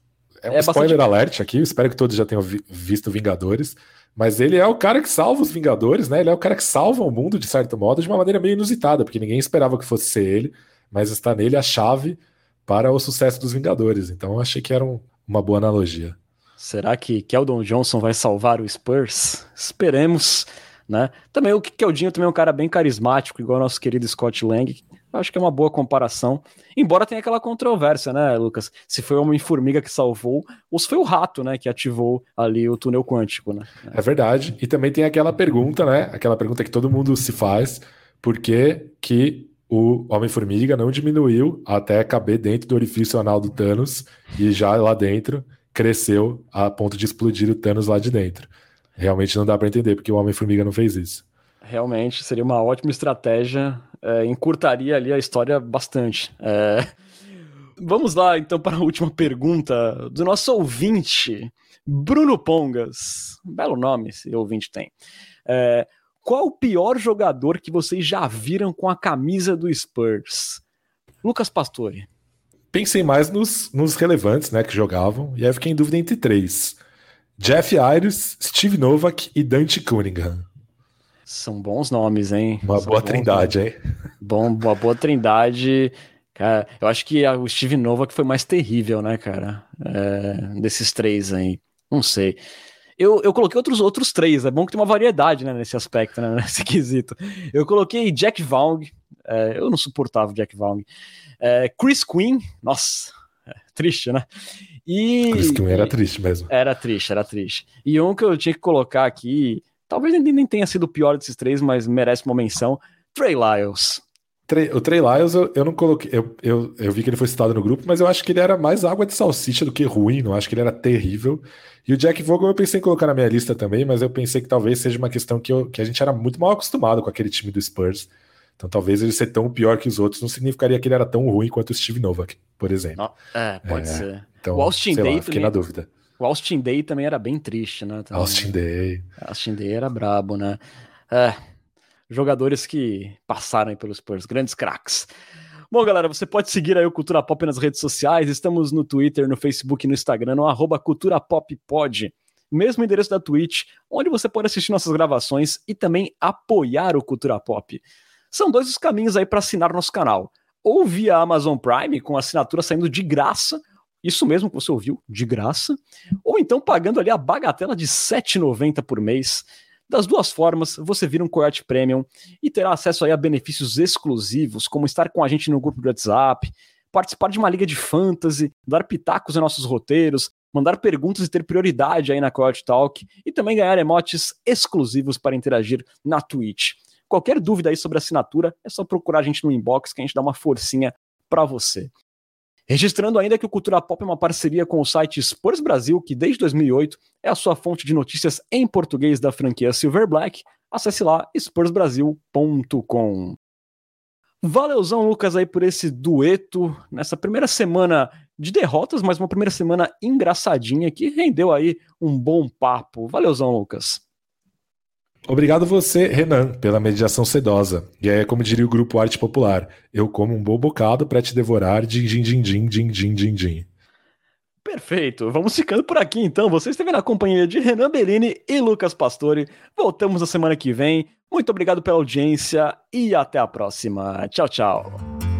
Speaker 2: É um é spoiler bastante... alert aqui, espero que todos já tenham visto Vingadores. Mas ele é o cara que salva os Vingadores, né? Ele é o cara que salva o mundo, de certo modo, de uma maneira meio inusitada, porque ninguém esperava que fosse ser ele, mas está nele a chave para o sucesso dos Vingadores. Então achei que era um, uma boa analogia.
Speaker 1: Será que Keldon Johnson vai salvar o Spurs? Esperemos, né? Também o Keldinho também é um cara bem carismático, igual o nosso querido Scott Lang, Acho que é uma boa comparação. Embora tenha aquela controvérsia, né, Lucas? Se foi o Homem-Formiga que salvou, ou se foi o rato, né, que ativou ali o túnel quântico, né?
Speaker 2: É verdade. E também tem aquela pergunta, né? Aquela pergunta que todo mundo se faz: por que, que o Homem-Formiga não diminuiu até caber dentro do orifício anal do Thanos e já lá dentro cresceu a ponto de explodir o Thanos lá de dentro? Realmente não dá para entender porque o Homem-Formiga não fez isso.
Speaker 1: Realmente seria uma ótima estratégia é, encurtaria ali a história bastante. É... Vamos lá, então, para a última pergunta do nosso ouvinte, Bruno Pongas. Belo nome esse ouvinte tem. É... Qual o pior jogador que vocês já viram com a camisa do Spurs? Lucas Pastore.
Speaker 2: Pensei mais nos, nos relevantes, né, que jogavam, e aí fiquei em dúvida entre três. Jeff Ayres, Steve Novak e Dante Cunningham.
Speaker 1: São bons nomes, hein?
Speaker 2: Uma
Speaker 1: São
Speaker 2: boa trindade, hein?
Speaker 1: Bom, uma boa trindade. Cara, eu acho que o Steve Nova que foi mais terrível, né, cara? É, desses três aí. Não sei. Eu, eu coloquei outros, outros três. É bom que tem uma variedade né, nesse aspecto, né, nesse quesito. Eu coloquei Jack Vaughn. É, eu não suportava o Jack Vaughn. É, Chris Quinn. Nossa, é, triste, né?
Speaker 2: E, Chris Quinn era triste mesmo.
Speaker 1: Era triste, era triste. E um que eu tinha que colocar aqui Talvez ele nem tenha sido o pior desses três, mas merece uma menção. Trey Lyles.
Speaker 2: O Trey Lyles, eu, eu não coloquei. Eu, eu, eu vi que ele foi citado no grupo, mas eu acho que ele era mais água de salsicha do que ruim. Não acho que ele era terrível. E o Jack Vogel eu pensei em colocar na minha lista também, mas eu pensei que talvez seja uma questão que, eu, que a gente era muito mal acostumado com aquele time do Spurs. Então talvez ele ser tão pior que os outros não significaria que ele era tão ruim quanto o Steve Novak, por exemplo.
Speaker 1: é, pode é, ser.
Speaker 2: Então, o Austin Day lá, fiquei também, na dúvida.
Speaker 1: O Austin Day também era bem triste, né? Também.
Speaker 2: Austin Day.
Speaker 1: Austin Day era brabo, né? É, jogadores que passaram pelos Spurs, grandes craques. Bom, galera, você pode seguir aí o Cultura Pop nas redes sociais. Estamos no Twitter, no Facebook e no Instagram, no arroba Cultura Pop Pod. Mesmo endereço da Twitch, onde você pode assistir nossas gravações e também apoiar o Cultura Pop. São dois os caminhos aí para assinar nosso canal. Ou via Amazon Prime, com assinatura saindo de graça, isso mesmo que você ouviu, de graça, ou então pagando ali a bagatela de R$ 7,90 por mês. Das duas formas, você vira um Coyote Premium e terá acesso aí a benefícios exclusivos, como estar com a gente no grupo do WhatsApp, participar de uma liga de fantasy, dar pitacos em nossos roteiros, mandar perguntas e ter prioridade aí na Coyote Talk e também ganhar emotes exclusivos para interagir na Twitch. Qualquer dúvida aí sobre assinatura, é só procurar a gente no inbox que a gente dá uma forcinha para você. Registrando ainda que o Cultura Pop é uma parceria com o site Spurs Brasil, que desde 2008 é a sua fonte de notícias em português da franquia Silver Black. Acesse lá spursbrasil.com. Valeuzão, Lucas, aí por esse dueto nessa primeira semana de derrotas, mas uma primeira semana engraçadinha que rendeu aí um bom papo. Valeuzão, Lucas.
Speaker 2: Obrigado você, Renan, pela mediação sedosa. E é como diria o grupo Arte Popular: eu como um bom bocado para te devorar, din din din din din din din din.
Speaker 1: Perfeito, vamos ficando por aqui então. Você esteve na companhia de Renan Bellini e Lucas Pastore. Voltamos na semana que vem. Muito obrigado pela audiência e até a próxima. Tchau, tchau.